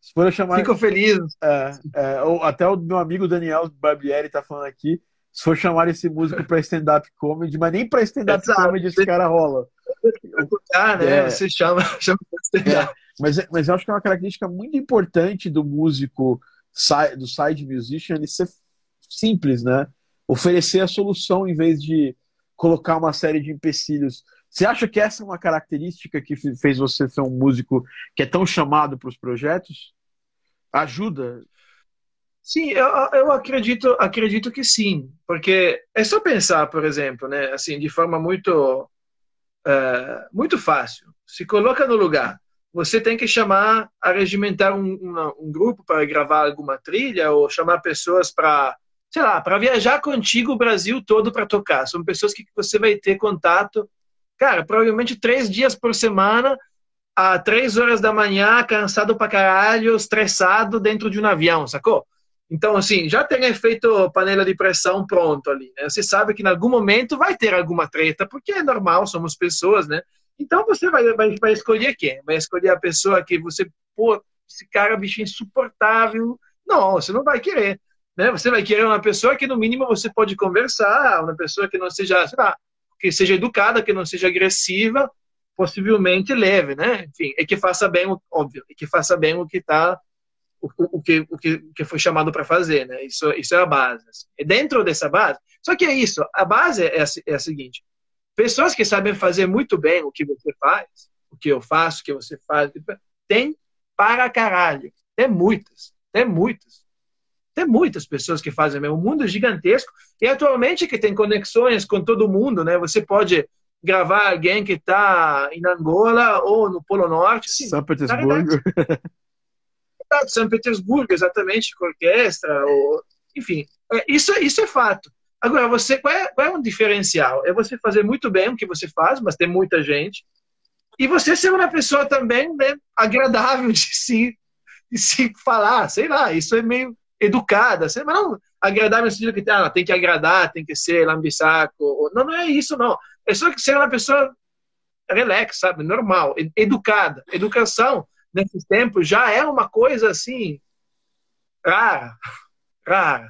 se for chamar.
Fico feliz.
É, é, até o meu amigo Daniel Barbieri tá falando aqui. Se for chamar esse músico para stand-up comedy, mas nem para stand-up comedy esse cara rola.
Ah, né? É. Você chama, chama
stand-up. É, mas, mas eu acho que é uma característica muito importante do músico, do side musician, ele ser simples, né? Oferecer a solução em vez de colocar uma série de empecilhos. Você acha que essa é uma característica que fez você ser um músico que é tão chamado para os projetos? Ajuda?
Sim, eu, eu acredito, acredito que sim, porque é só pensar, por exemplo, né, assim, de forma muito, uh, muito fácil. Se coloca no lugar. Você tem que chamar, arregimentar um, uma, um grupo para gravar alguma trilha ou chamar pessoas para sei lá, para viajar contigo o Brasil todo para tocar. São pessoas que você vai ter contato, cara, provavelmente três dias por semana, a três horas da manhã, cansado pra caralho, estressado dentro de um avião, sacou? Então, assim, já tem efeito panela de pressão pronto ali, né? Você sabe que em algum momento vai ter alguma treta, porque é normal, somos pessoas, né? Então você vai, vai, vai escolher quem? Vai escolher a pessoa que você, pô, esse cara, bicho insuportável. Não, você não vai querer. Né? Você vai querer uma pessoa que, no mínimo, você pode conversar, uma pessoa que não seja, sei lá, que seja educada, que não seja agressiva, possivelmente leve, né? Enfim, e que faça bem, óbvio, e que faça bem o que está o, o, que, o, que, que foi chamado para fazer, né? Isso, isso é a base. Assim. Dentro dessa base, só que é isso, a base é a, é a seguinte: pessoas que sabem fazer muito bem o que você faz, o que eu faço, o que você faz, tem para caralho. Tem muitas, tem muitas. Tem muitas pessoas que fazem mesmo. O mundo é gigantesco e atualmente que tem conexões com todo mundo, né? Você pode gravar alguém que está em Angola ou no Polo Norte.
Sim, São Petersburgo.
São Petersburgo, exatamente, com orquestra, ou, enfim, é, isso, isso é fato. Agora, você, qual é, qual é um diferencial? É você fazer muito bem o que você faz, mas tem muita gente, e você ser uma pessoa também né, agradável de se, de se falar, sei lá, isso é meio educada, assim, mas não agradável no sentido que ah, tem que agradar, tem que ser lambisaco. Não, não é isso, não. É só que ser uma pessoa relax, sabe? Normal, educada. Educação, nesses tempos, já é uma coisa assim, rara. Rara.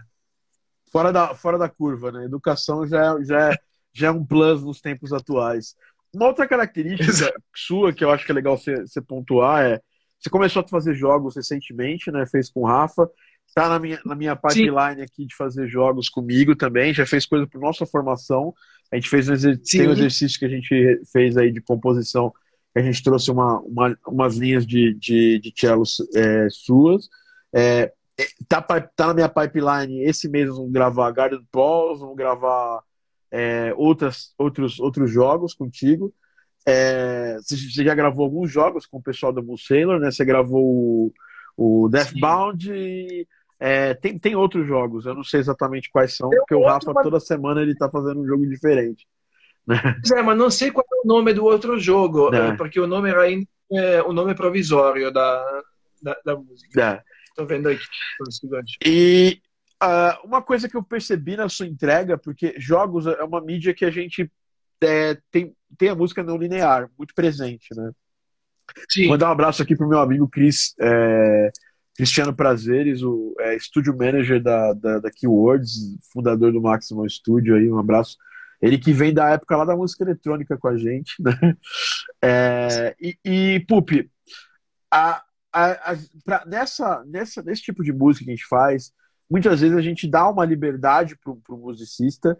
fora da, fora da curva, né? Educação já, é, já, é, já é um plus nos tempos atuais. Uma outra característica sua que eu acho que é legal você, você pontuar é você começou a fazer jogos recentemente, né? Fez com o Rafa. Tá na minha, na minha pipeline Sim. aqui de fazer jogos comigo também. Já fez coisa para nossa formação. A gente fez um exercício, tem um exercício que a gente fez aí de composição. A gente trouxe uma, uma umas linhas de, de, de cellos é, suas. É, é, tá, tá na minha pipeline esse mês vamos gravar Garden Balls, vamos gravar é, outras, outros, outros jogos contigo. É, você já gravou alguns jogos com o pessoal da Bull Sailor, né? Você gravou o, o Deathbound e é, tem, tem outros jogos, eu não sei exatamente quais são, porque o Rafa toda semana ele tá fazendo um jogo diferente.
Né? É, mas não sei qual é o nome do outro jogo, é. porque o nome era é, o nome provisório da, da, da música. É. Estou vendo aqui.
E uh, uma coisa que eu percebi na sua entrega, porque jogos é uma mídia que a gente é, tem, tem a música não linear, muito presente, né? Sim. Mandar um abraço aqui pro meu amigo Cris, é, Cristiano Prazeres, o é, Studio Manager da, da, da, Keywords, fundador do Maximal Studio aí, um abraço. Ele que vem da época lá da música eletrônica com a gente, né? É, e, e Pupi, a, a, a, pra, nessa, nessa, nesse tipo de música que a gente faz, muitas vezes a gente dá uma liberdade para o musicista,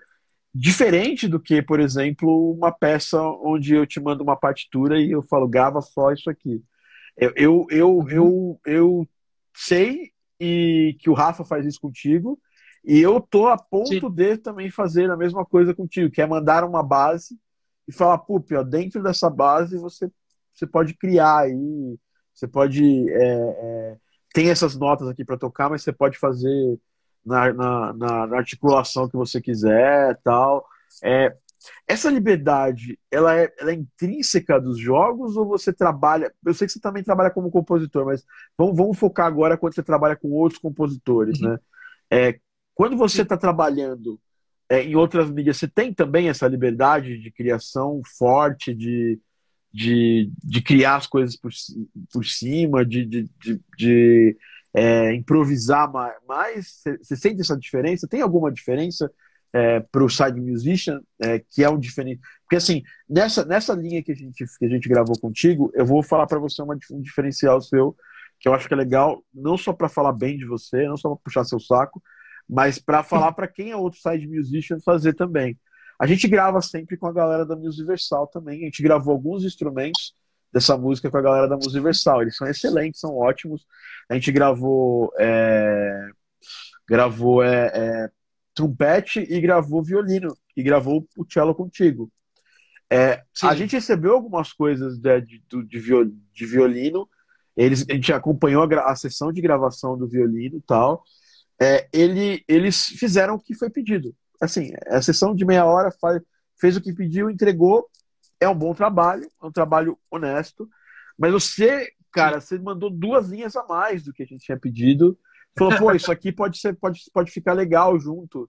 diferente do que, por exemplo, uma peça onde eu te mando uma partitura e eu falo, grava só isso aqui. Eu, eu, eu, eu, eu sei e que o Rafa faz isso contigo, e eu tô a ponto Sim. de também fazer a mesma coisa contigo, que é mandar uma base e falar, pup, ó, dentro dessa base você, você pode criar aí você pode. É, é, tem essas notas aqui para tocar, mas você pode fazer na, na, na, articulação que você quiser tal. É, essa liberdade, ela é, ela é intrínseca dos jogos ou você trabalha? Eu sei que você também trabalha como compositor, mas vamos, vamos focar agora quando você trabalha com outros compositores, uhum. né? É, quando você está trabalhando é, em outras mídias, você tem também essa liberdade de criação forte, de, de, de criar as coisas por, por cima, de, de, de, de é, improvisar mais. Você sente essa diferença? Tem alguma diferença é, para o side musician é, que é um diferente? Porque assim nessa, nessa linha que a gente que a gente gravou contigo, eu vou falar para você uma, um diferencial seu que eu acho que é legal, não só para falar bem de você, não só para puxar seu saco, mas para falar para quem é outro side musician fazer também. A gente grava sempre com a galera da Musiversal também. A gente gravou alguns instrumentos dessa música com a galera da Musiversal. Eles são excelentes, são ótimos. A gente gravou é, gravou é, é, trompete e gravou violino e gravou o cello contigo. É, a gente recebeu algumas coisas de, de, de, de violino. Eles, a gente acompanhou a, a, sessão de gravação do violino e tal. É, ele, eles fizeram o que foi pedido assim, a sessão de meia hora faz, fez o que pediu, entregou. É um bom trabalho, é um trabalho honesto. Mas você, cara, você mandou duas linhas a mais do que a gente tinha pedido. Falou, pô, isso aqui pode ser, pode, pode ficar legal junto.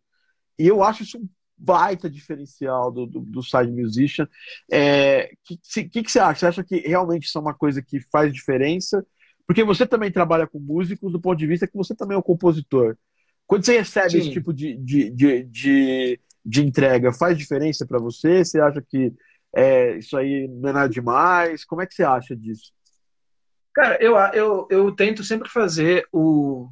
E eu acho isso um baita diferencial do, do, do side musician. O é, que, que, que, você acha? Você acha que realmente isso é uma coisa que faz diferença? Porque você também trabalha com músicos do ponto de vista que você também é um compositor. Quando você recebe Sim. esse tipo de, de, de, de, de entrega, faz diferença para você? Você acha que é, isso aí não é nada demais? Como é que você acha disso?
Cara, eu, eu, eu tento sempre fazer o.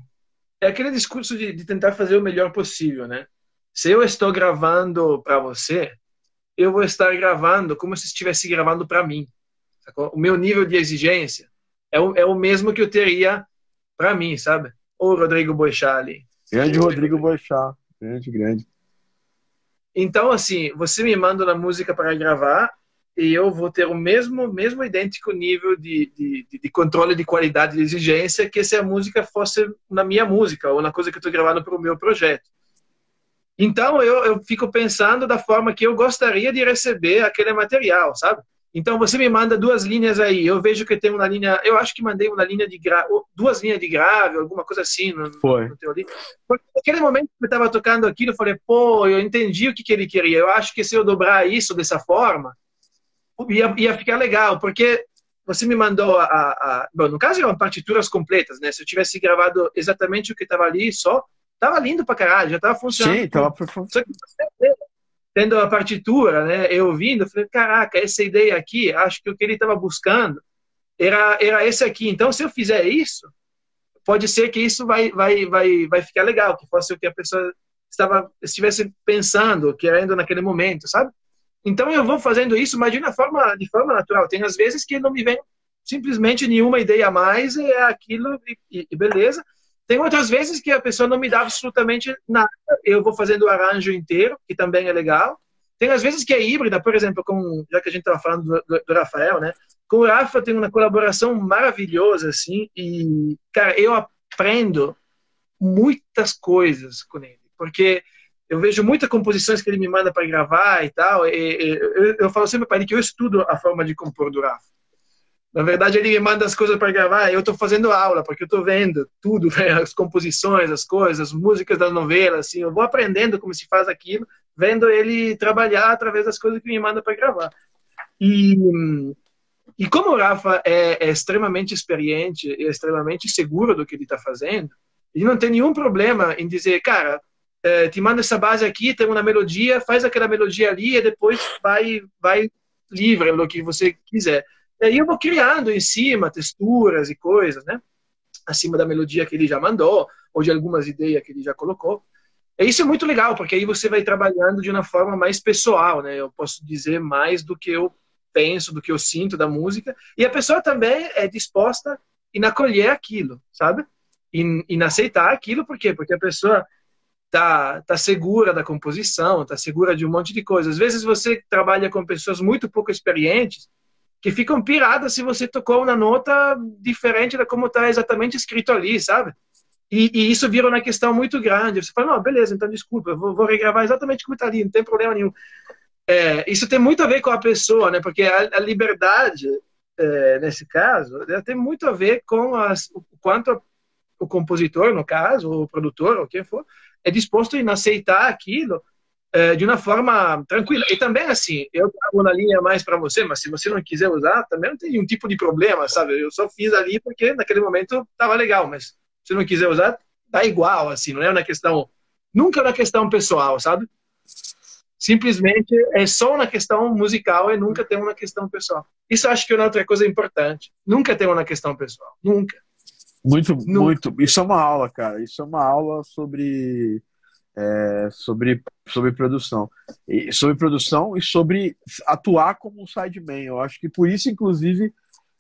É aquele discurso de, de tentar fazer o melhor possível, né? Se eu estou gravando para você, eu vou estar gravando como se estivesse gravando para mim. Sacou? O meu nível de exigência é o, é o mesmo que eu teria para mim, sabe? O Rodrigo Boixali,
Grande Rodrigo Boixá. Grande, grande.
Então, assim, você me manda uma música para gravar e eu vou ter o mesmo, mesmo idêntico nível de, de, de controle de qualidade e exigência que se a música fosse na minha música ou na coisa que eu estou gravando para o meu projeto. Então, eu, eu fico pensando da forma que eu gostaria de receber aquele material, sabe? Então você me manda duas linhas aí. Eu vejo que tem uma linha. Eu acho que mandei uma linha de grave, duas linhas de grave, alguma coisa assim no,
Foi.
no teu. Naquele momento que eu estava tocando aquilo, eu falei, pô, eu entendi o que, que ele queria. Eu acho que se eu dobrar isso dessa forma, ia, ia ficar legal, porque você me mandou a, a, Bom, no caso eram partituras completas, né? Se eu tivesse gravado exatamente o que estava ali só, tava lindo pra caralho, já tava funcionando.
Sim, tava
Só que você tendo a partitura, né, eu ouvindo, eu falei, caraca, essa ideia aqui, acho que o que ele estava buscando era, era esse aqui. Então, se eu fizer isso, pode ser que isso vai, vai, vai, vai ficar legal, que fosse o que a pessoa estava estivesse pensando, querendo naquele momento, sabe? Então eu vou fazendo isso, mas de uma forma, de forma natural. Tem às vezes que não me vem simplesmente nenhuma ideia a mais, é aquilo e, e, beleza. Tem outras vezes que a pessoa não me dá absolutamente nada, eu vou fazendo o arranjo inteiro, que também é legal. Tem às vezes que é híbrida, por exemplo, com, já que a gente estava falando do, do, do, Rafael, né? Com o Rafa tem uma colaboração maravilhosa, assim, e, cara, eu aprendo muitas coisas com ele, porque eu vejo muitas composições que ele me manda para gravar e tal. E, e, eu, eu, falo sempre para ele que eu estudo a forma de compor do Rafa. Na verdade, ele me manda as coisas para gravar, eu estou fazendo aula, porque eu estou vendo tudo, as composições, as coisas, as músicas das novelas, assim, eu vou aprendendo como se faz aquilo, vendo ele trabalhar através das coisas que me manda para gravar. E, e como o Rafa é, é extremamente experiente e extremamente seguro do que ele está fazendo, ele não tem nenhum problema em dizer, cara, é, te manda essa base aqui, tem uma melodia, faz aquela melodia ali e depois vai, vai livre no que você quiser. E aí eu vou criando em cima texturas e coisas, né? Acima da melodia que ele já mandou, ou de algumas ideias que ele já colocou. E isso é muito legal, porque aí você vai trabalhando de uma forma mais pessoal, né? Eu posso dizer mais do que eu penso, do que eu sinto da música. E a pessoa também é disposta em acolher aquilo, sabe? Em, em aceitar aquilo, por quê? Porque a pessoa tá, tá segura da composição, tá segura de um monte de coisas. Às vezes você trabalha com pessoas muito pouco experientes que ficam piradas se você tocou uma nota diferente da como está exatamente escrito ali, sabe? E, e, isso vira uma questão muito grande. Você fala, não, beleza, então desculpa, vou, vou regravar exatamente como está ali, não tem problema nenhum. É, isso tem muito a ver com a pessoa, né? Porque a, a liberdade, é, nesse caso, tem muito a ver com as, o quanto o compositor, no caso, o produtor, ou quem for, é disposto em aceitar aquilo é, de uma forma tranquila. E também, assim, eu trago na linha mais para você, mas se você não quiser usar, também não tem nenhum tipo de problema, sabe? Eu só fiz ali porque naquele momento estava legal, mas se não quiser usar, tá igual, assim, não é uma questão. Nunca é uma questão pessoal, sabe? Simplesmente é só uma questão musical e nunca tem uma questão pessoal. Isso acho que é outra coisa importante. Nunca tem uma questão pessoal. Nunca.
Muito, muito. Isso é uma aula, cara. Isso é uma aula sobre, é, sobre, sobre produção. E, sobre produção e sobre atuar como um sideman. Eu acho que por isso, inclusive,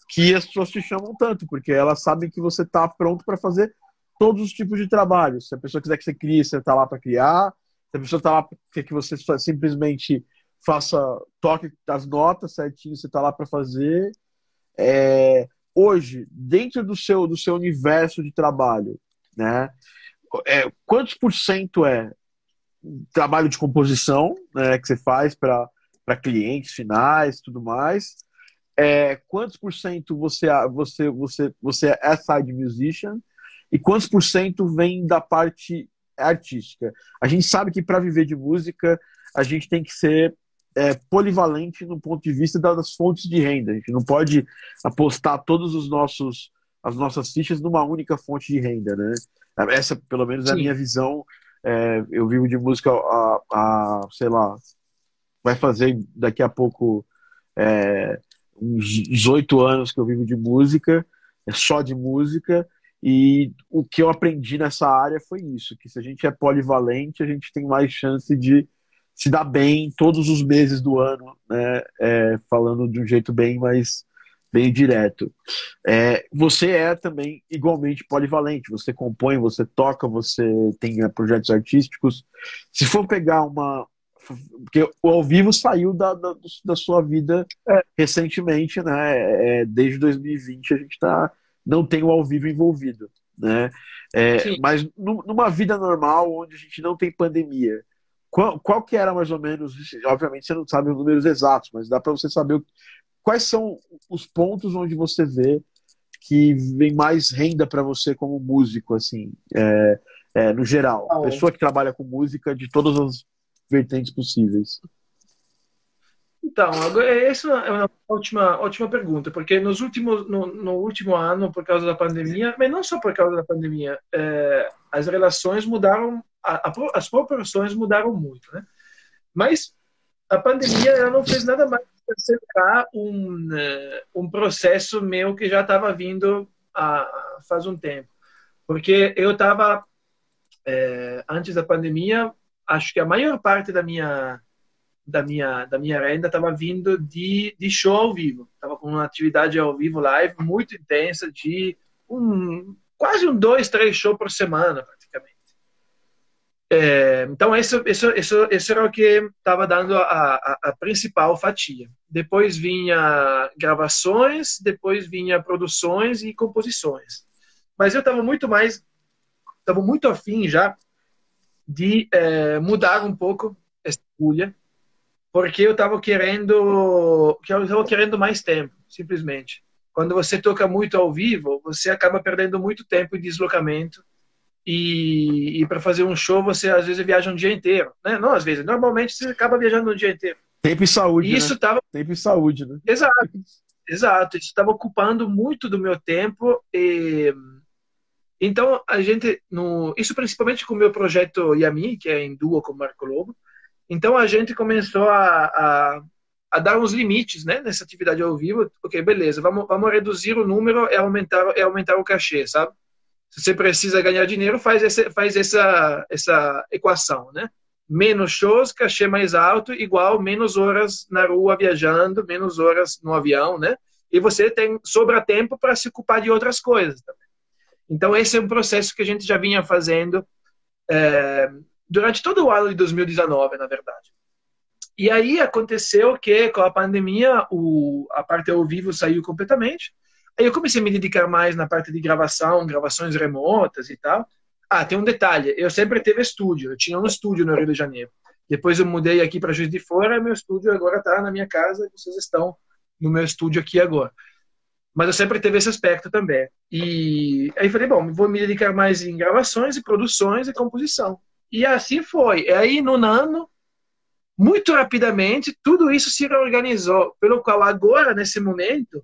que as pessoas te chamam tanto, porque elas sabem que você está pronto para fazer todos os tipos de trabalho. Se a pessoa quiser que você crie, você está lá para criar. Se a pessoa está lá quer que você simplesmente faça, toque as notas certinho, você está lá para fazer. É, hoje, dentro do seu, do seu universo de trabalho, né? É, quantos por cento é trabalho de composição né, que você faz para clientes finais tudo mais? É, quantos por cento você, você, você, você é side musician? E quantos por cento vem da parte artística? A gente sabe que para viver de música, a gente tem que ser é, polivalente no ponto de vista das fontes de renda. A gente não pode apostar todos os nossos as nossas fichas numa única fonte de renda, né? Essa, pelo menos, é a minha visão. É, eu vivo de música há, há, sei lá, vai fazer daqui a pouco é, uns 18 anos que eu vivo de música, é só de música, e o que eu aprendi nessa área foi isso, que se a gente é polivalente, a gente tem mais chance de se dá bem todos os meses do ano, né? É, falando de um jeito bem mais bem direto. É, você é também igualmente polivalente. Você compõe, você toca, você tem é, projetos artísticos. Se for pegar uma, porque o ao vivo saiu da, da, da sua vida é. recentemente, né? É, desde 2020 a gente tá, não tem o ao vivo envolvido, né? É, mas numa vida normal, onde a gente não tem pandemia, qual, qual que era mais ou menos, obviamente você não sabe os números exatos, mas dá para você saber quais são os pontos onde você vê que vem mais renda para você como músico, assim, é, é, no geral. Ah, Pessoa que trabalha com música de todas as vertentes possíveis.
Então, essa é uma ótima, ótima pergunta, porque nos últimos, no, no, último ano, por causa da pandemia, mas não só por causa da pandemia, é, as relações mudaram, a, a, as proporções mudaram muito, né? Mas a pandemia ela não fez nada mais que acelerar um, é, um processo meu que já estava vindo há, faz um tempo. Porque eu estava, é, antes da pandemia, acho que a maior parte da minha da minha da minha renda estava vindo de, de show ao vivo. Estava com uma atividade ao vivo live muito intensa de um quase um dois três shows por semana. É, então isso, isso, isso, isso era o que estava dando a, a, a, principal fatia. Depois vinha gravações, depois vinha produções e composições. Mas eu estava muito mais, estava muito afim já de é, mudar um pouco essa agulha porque eu estava querendo, que eu querendo mais tempo, simplesmente. Quando você toca muito ao vivo, você acaba perdendo muito tempo em deslocamento e, e para fazer um show você às vezes viaja um dia inteiro, né? Não às vezes, normalmente você acaba viajando um dia inteiro.
Tempo e saúde.
E isso
né?
tava
tempo e saúde, né?
Exato, exato. Isso estava ocupando muito do meu tempo e então a gente no isso principalmente com o meu projeto Yami, que é em duo com o Marco Lobo então a gente começou a, a, a, dar uns limites né, nessa atividade ao vivo. Ok, beleza, vamos, vamos reduzir o número e aumentar, e aumentar o cachê, sabe? Se você precisa ganhar dinheiro, faz, esse, faz essa, essa equação, né? Menos shows, cachê mais alto, igual menos horas na rua viajando, menos horas no avião, né? E você tem sobra tempo para se ocupar de outras coisas também. Então esse é um processo que a gente já vinha fazendo é, durante todo o ano de 2019, na verdade. E aí aconteceu que com a pandemia o, a parte ao vivo saiu completamente. Aí eu comecei a me dedicar mais na parte de gravação, gravações remotas e tal. Ah, tem um detalhe, eu sempre tive estúdio, eu tinha um estúdio no Rio de Janeiro. Depois eu mudei aqui para Juiz de Fora, meu estúdio agora está na minha casa, vocês estão no meu estúdio aqui agora. Mas eu sempre teve esse aspecto também. E aí falei, bom, vou me dedicar mais em gravações e produções e composição. E assim foi. E aí, no ano, muito rapidamente, tudo isso se reorganizou, pelo qual agora, nesse momento,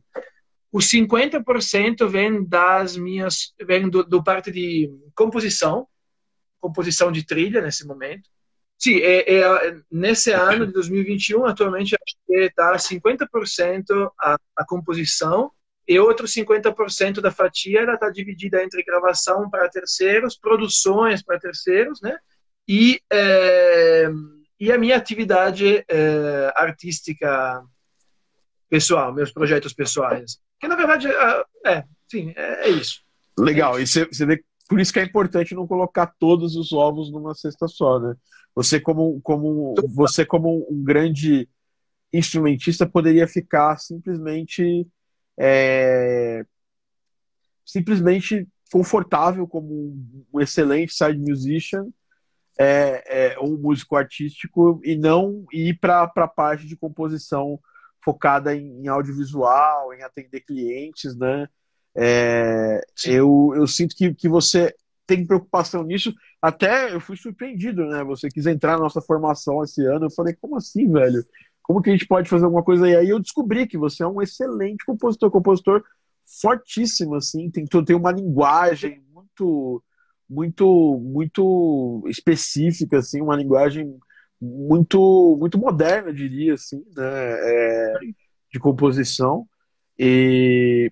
os 50% vem das minhas, vem do, do, parte de composição, composição de trilha nesse momento. Sim, é, é, nesse ano de 2021, atualmente, está 50% a, a composição e outro 50% da fatia está dividida entre gravação para terceiros, produções para terceiros, né? e, é, e a minha atividade é, artística pessoal, meus projetos pessoais. Que na verdade é, é sim, é, é isso.
Legal, e você, você vê, por isso que é importante não colocar todos os ovos numa cesta só, né? Você como, como, você como um grande instrumentista poderia ficar simplesmente é, simplesmente confortável como um excelente side musician é, é, um músico artístico e não ir para a parte de composição focada em, em, audiovisual, em atender clientes, né? É, eu, eu sinto que, que você tem preocupação nisso. Até eu fui surpreendido, né? Você quis entrar na nossa formação esse ano. Eu falei, como assim, velho? Como que a gente pode fazer alguma coisa aí? Aí eu descobri que você é um excelente compositor, compositor fortíssimo, assim, tem, tem uma linguagem muito muito muito específica assim uma linguagem muito muito moderna diria assim né é, de composição. E,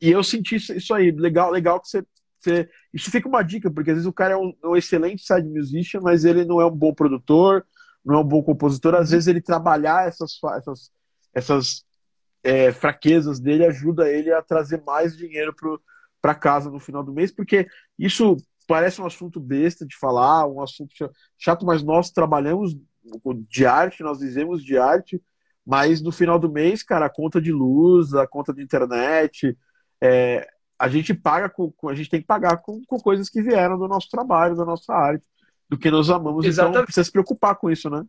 e eu senti isso aí. Legal legal que você, você isso fica uma dica porque às vezes o cara é um, um, excelente side musician mas ele não é um bom produtor não é um bom compositor. Às vezes ele trabalhar essas essas essas é, fraquezas dele ajuda ele a trazer mais dinheiro para casa no final do mês porque isso parece um assunto besta de falar, um assunto chato, mas nós trabalhamos de arte, nós dizemos de arte, mas no final do mês, cara, a conta de luz, a conta de internet, é, a gente paga com, a gente tem que pagar com, com, coisas que vieram do nosso trabalho, da nossa arte, do que nós amamos. Então, Exatamente. Então precisa se preocupar com isso, né?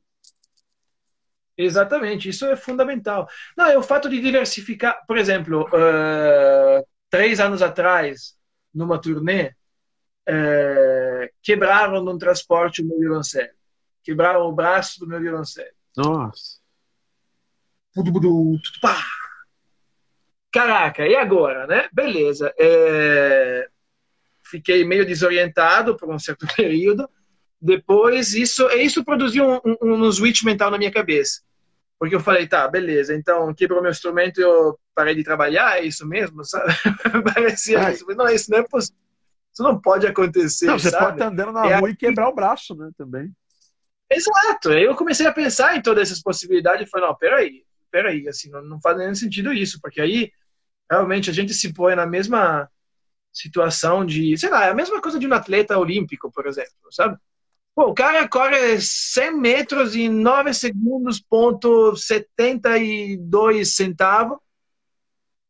Exatamente, isso é fundamental. Não, é o fato de diversificar, por exemplo, uh, três anos atrás, numa turnê, é, quebraram num transporte o meu violoncelo. Quebraram o braço do meu violoncelo.
Nossa.
Caraca, e agora, né? Beleza. É... Fiquei meio desorientado por um certo período. Depois, isso, isso produziu um, um, um switch mental na minha cabeça. Porque eu falei, tá, beleza, então quebrou meu instrumento e eu parei de trabalhar, é isso mesmo, sabe? Parecia Ai. isso. Não, isso não é possível. Isso não pode acontecer. Não,
você
sabe?
pode estar andando na é rua e quebrar o braço, né? Também.
Exato. Aí eu comecei a pensar em todas essas possibilidades e falei, não, peraí, peraí, assim, não, não faz nenhum sentido isso, porque aí realmente a gente se põe na mesma situação de, sei lá, é a mesma coisa de um atleta olímpico, por exemplo, sabe? Pô, o cara corre 100 metros em 9 segundos, ponto 72 centavos.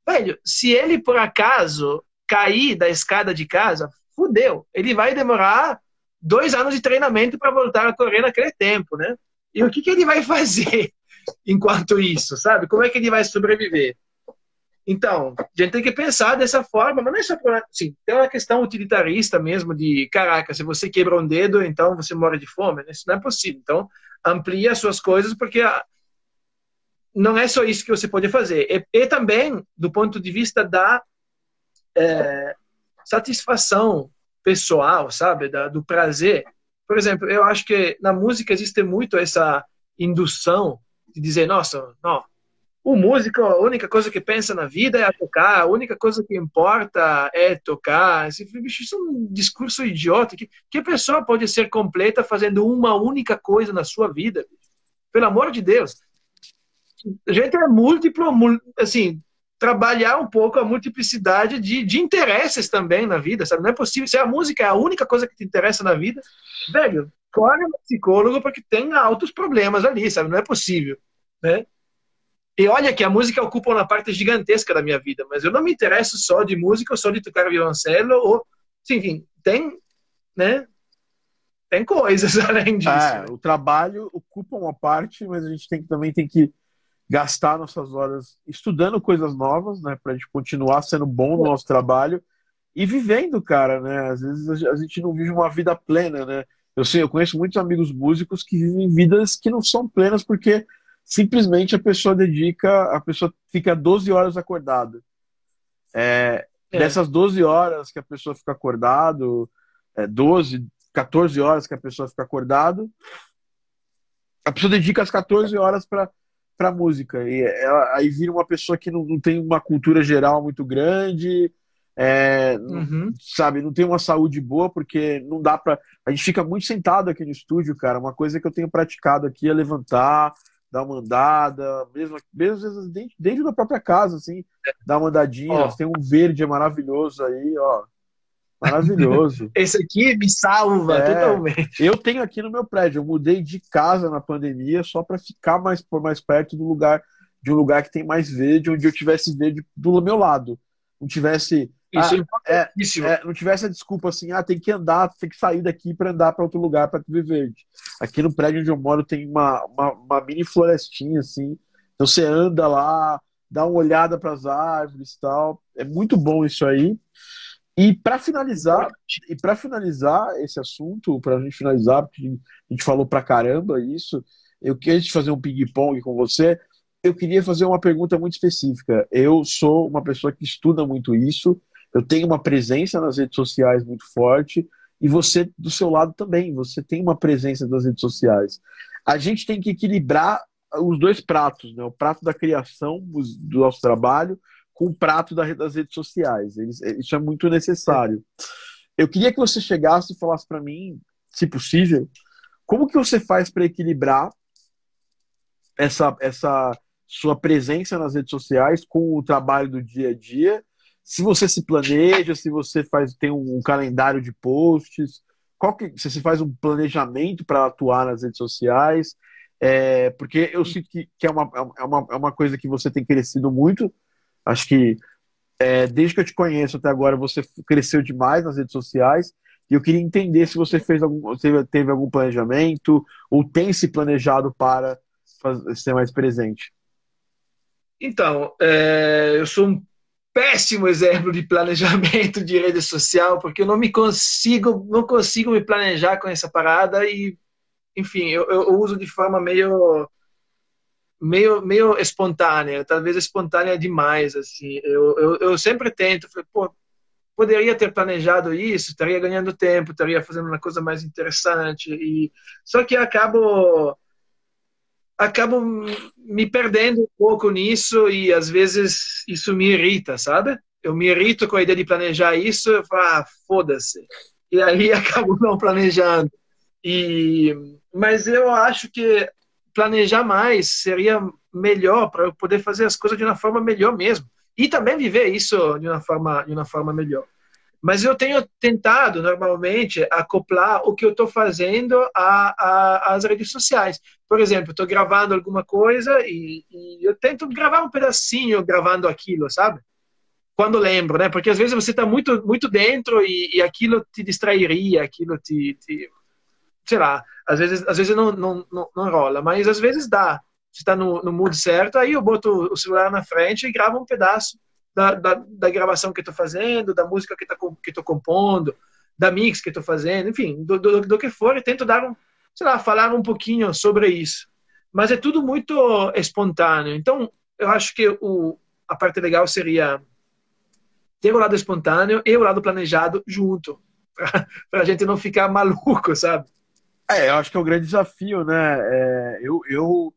Velho, se ele por acaso cair da escada de casa, fudeu. Ele vai demorar dois anos de treinamento para voltar a correr naquele tempo, né? E o que, que ele vai fazer enquanto isso, sabe? Como é que ele vai sobreviver? Então, a gente tem que pensar dessa forma, mas não é só por, assim, tem uma questão utilitarista mesmo de, caraca, se você quebra um dedo, então você morre de fome, né? isso não é possível. Então, amplia suas coisas, porque não é só isso que você pode fazer. E, e também, do ponto de vista da é, satisfação pessoal, sabe, da, do prazer. Por exemplo, eu acho que na música existe muito essa indução de dizer, nossa, não, o músico, a única coisa que pensa na vida é tocar, a única coisa que importa é tocar. Isso é um discurso idiota. Que, que pessoa pode ser completa fazendo uma única coisa na sua vida? Pelo amor de Deus. A gente é múltiplo, assim, trabalhar um pouco a multiplicidade de, de interesses também na vida, sabe? Não é possível. Se a música é a única coisa que te interessa na vida, velho, corre no psicólogo porque tem altos problemas ali, sabe? Não é possível, né? E olha que a música ocupa uma parte gigantesca da minha vida, mas eu não me interesso só de música, ou só de tocar violoncelo, ou, enfim, tem, né? Tem coisas além disso. É,
o trabalho ocupa uma parte, mas a gente tem, também tem que gastar nossas horas estudando coisas novas, né, para a gente continuar sendo bom no nosso trabalho e vivendo, cara, né? Às vezes a gente não vive uma vida plena, né? Eu sei, eu conheço muitos amigos músicos que vivem vidas que não são plenas porque simplesmente a pessoa dedica, a pessoa fica 12 horas acordada. É, é. Dessas 12 horas que a pessoa fica acordado, é, 12, 14 horas que a pessoa fica acordado, a pessoa dedica as 14 horas para para música. E ela, aí vira uma pessoa que não, não tem uma cultura geral muito grande, é, uhum. sabe, não tem uma saúde boa, porque não dá para A gente fica muito sentado aqui no estúdio, cara. Uma coisa que eu tenho praticado aqui é levantar, dar uma andada, mesmo, mesmo dentro, dentro da própria casa, assim, dar uma andadinha. Oh. Tem um verde maravilhoso aí, ó. Maravilhoso.
Esse aqui me salva é, totalmente.
Eu tenho aqui no meu prédio. Eu mudei de casa na pandemia só para ficar mais, mais perto do lugar de um lugar que tem mais verde, onde eu tivesse verde do meu lado. Não tivesse. Isso ah, é, é, não tivesse a desculpa assim, ah, tem que andar, tem que sair daqui para andar para outro lugar para ver verde. Aqui no prédio onde eu moro tem uma, uma, uma mini florestinha assim. Então você anda lá, dá uma olhada para as árvores e tal. É muito bom isso aí. E para finalizar, e para finalizar esse assunto, para a gente finalizar, porque a gente falou pra caramba isso, eu queria fazer um ping-pong com você. Eu queria fazer uma pergunta muito específica. Eu sou uma pessoa que estuda muito isso, eu tenho uma presença nas redes sociais muito forte, e você, do seu lado também, você tem uma presença nas redes sociais. A gente tem que equilibrar os dois pratos, né? o prato da criação do nosso trabalho com o prato das redes sociais. Isso é muito necessário. Eu queria que você chegasse e falasse para mim, se possível, como que você faz para equilibrar essa, essa sua presença nas redes sociais com o trabalho do dia a dia? Se você se planeja, se você faz tem um calendário de posts, qual que, se você faz um planejamento para atuar nas redes sociais, é, porque eu sinto que, que é, uma, é, uma, é uma coisa que você tem crescido muito Acho que é, desde que eu te conheço até agora, você cresceu demais nas redes sociais. E eu queria entender se você fez algum, teve, teve algum planejamento ou tem se planejado para fazer, ser mais presente.
Então, é, eu sou um péssimo exemplo de planejamento de rede social, porque eu não me consigo, não consigo me planejar com essa parada e, enfim, eu, eu uso de forma meio meio meio espontânea, talvez espontânea demais assim. Eu, eu, eu sempre tento, falei, pô, poderia ter planejado isso, estaria ganhando tempo, estaria fazendo uma coisa mais interessante e só que acabo acabo me perdendo um pouco nisso e às vezes isso me irrita, sabe? Eu me irrito com a ideia de planejar isso, eu falo, ah, foda-se. E aí acabo não planejando. E mas eu acho que planejar mais seria melhor para eu poder fazer as coisas de uma forma melhor mesmo e também viver isso de uma forma de uma forma melhor. Mas eu tenho tentado normalmente acoplar o que eu estou fazendo às redes sociais. Por exemplo, estou gravando alguma coisa e, e, eu tento gravar um pedacinho gravando aquilo, sabe? Quando lembro, né? Porque às vezes você está muito muito dentro e, e, aquilo te distrairia, aquilo te, te sei lá, às vezes, às vezes não, não, não, não rola, mas às vezes dá. Você está no, no mood certo, aí eu boto o celular na frente e gravo um pedaço da, da, da gravação que estou fazendo, da música que estou compondo, da mix que estou fazendo, enfim, do, do, do, que for, e tento dar um, sei lá, falar um pouquinho sobre isso. Mas é tudo muito espontâneo. Então, eu acho que o, a parte legal seria ter o lado espontâneo e o lado planejado junto, para a gente não ficar maluco, sabe?
É, eu acho que é um grande desafio, né? É, eu, eu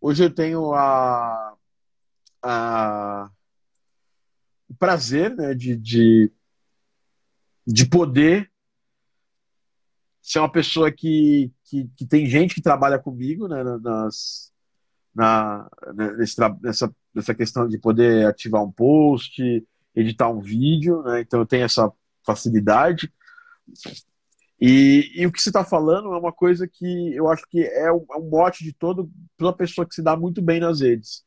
hoje eu tenho a, a o prazer, né, de, de, de poder ser uma pessoa que, que, que, tem gente que trabalha comigo, né, nas, na, né, nesse, nessa, nessa questão de poder ativar um post, editar um vídeo, né, então eu tenho essa facilidade. E, e o que você está falando é uma coisa que eu acho que é um, é um mote de todo, toda pessoa que se dá muito bem nas redes.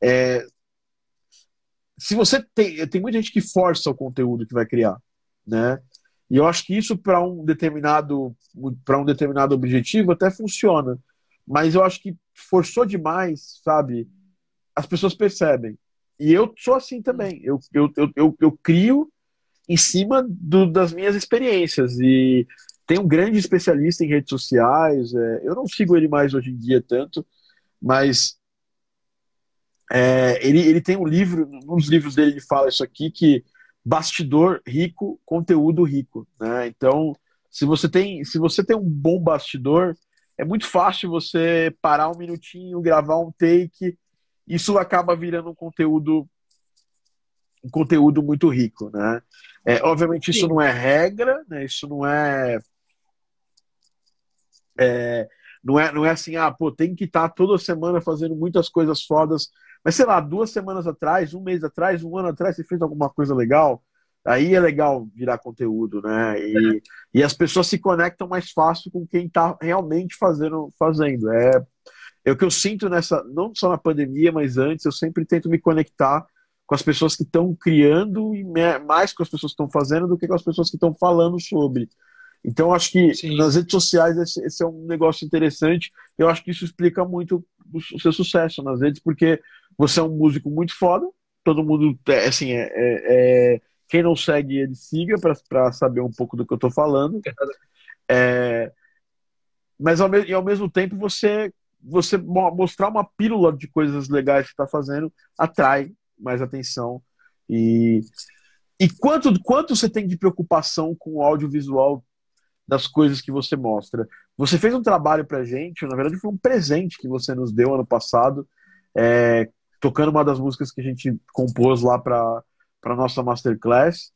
É, se você tem, tem muita gente que força o conteúdo que vai criar, né? E eu acho que isso para um determinado para um determinado objetivo até funciona, mas eu acho que forçou demais, sabe? As pessoas percebem. E eu sou assim também. Eu, eu, eu, eu, eu crio em cima do, das minhas experiências e tem um grande especialista em redes sociais. É, eu não sigo ele mais hoje em dia tanto, mas é, ele, ele tem um livro, um dos livros dele ele fala isso aqui, que bastidor rico, conteúdo rico. Né? Então, se você, tem, se você tem um bom bastidor, é muito fácil você parar um minutinho, gravar um take, isso acaba virando um conteúdo um conteúdo muito rico, né? É, obviamente isso Sim. não é regra, né? Isso não é é, não é, não é assim, ah, pô, tem que estar tá toda semana fazendo muitas coisas fodas. Mas sei lá, duas semanas atrás, um mês atrás, um ano atrás, você fez alguma coisa legal, aí é legal virar conteúdo, né? E, e as pessoas se conectam mais fácil com quem está realmente fazendo, fazendo. É, é o que eu sinto nessa, não só na pandemia, mas antes, eu sempre tento me conectar com as pessoas que estão criando e mais com as pessoas que estão fazendo do que com as pessoas que estão falando sobre. Então, acho que Sim. nas redes sociais esse, esse, é um negócio interessante. Eu acho que isso explica muito o seu sucesso nas redes, porque você é um músico muito foda. Todo mundo, é, assim, é, é, é quem não segue ele siga para saber um pouco do que eu estou falando. É, mas ao, e ao mesmo tempo você você mostrar uma pílula de coisas legais que está fazendo atrai mais atenção e e quanto quanto você tem de preocupação com o audiovisual das coisas que você mostra. Você fez um trabalho pra gente, na verdade foi um presente que você nos deu ano passado, é, tocando uma das músicas que a gente compôs lá para para nossa masterclass,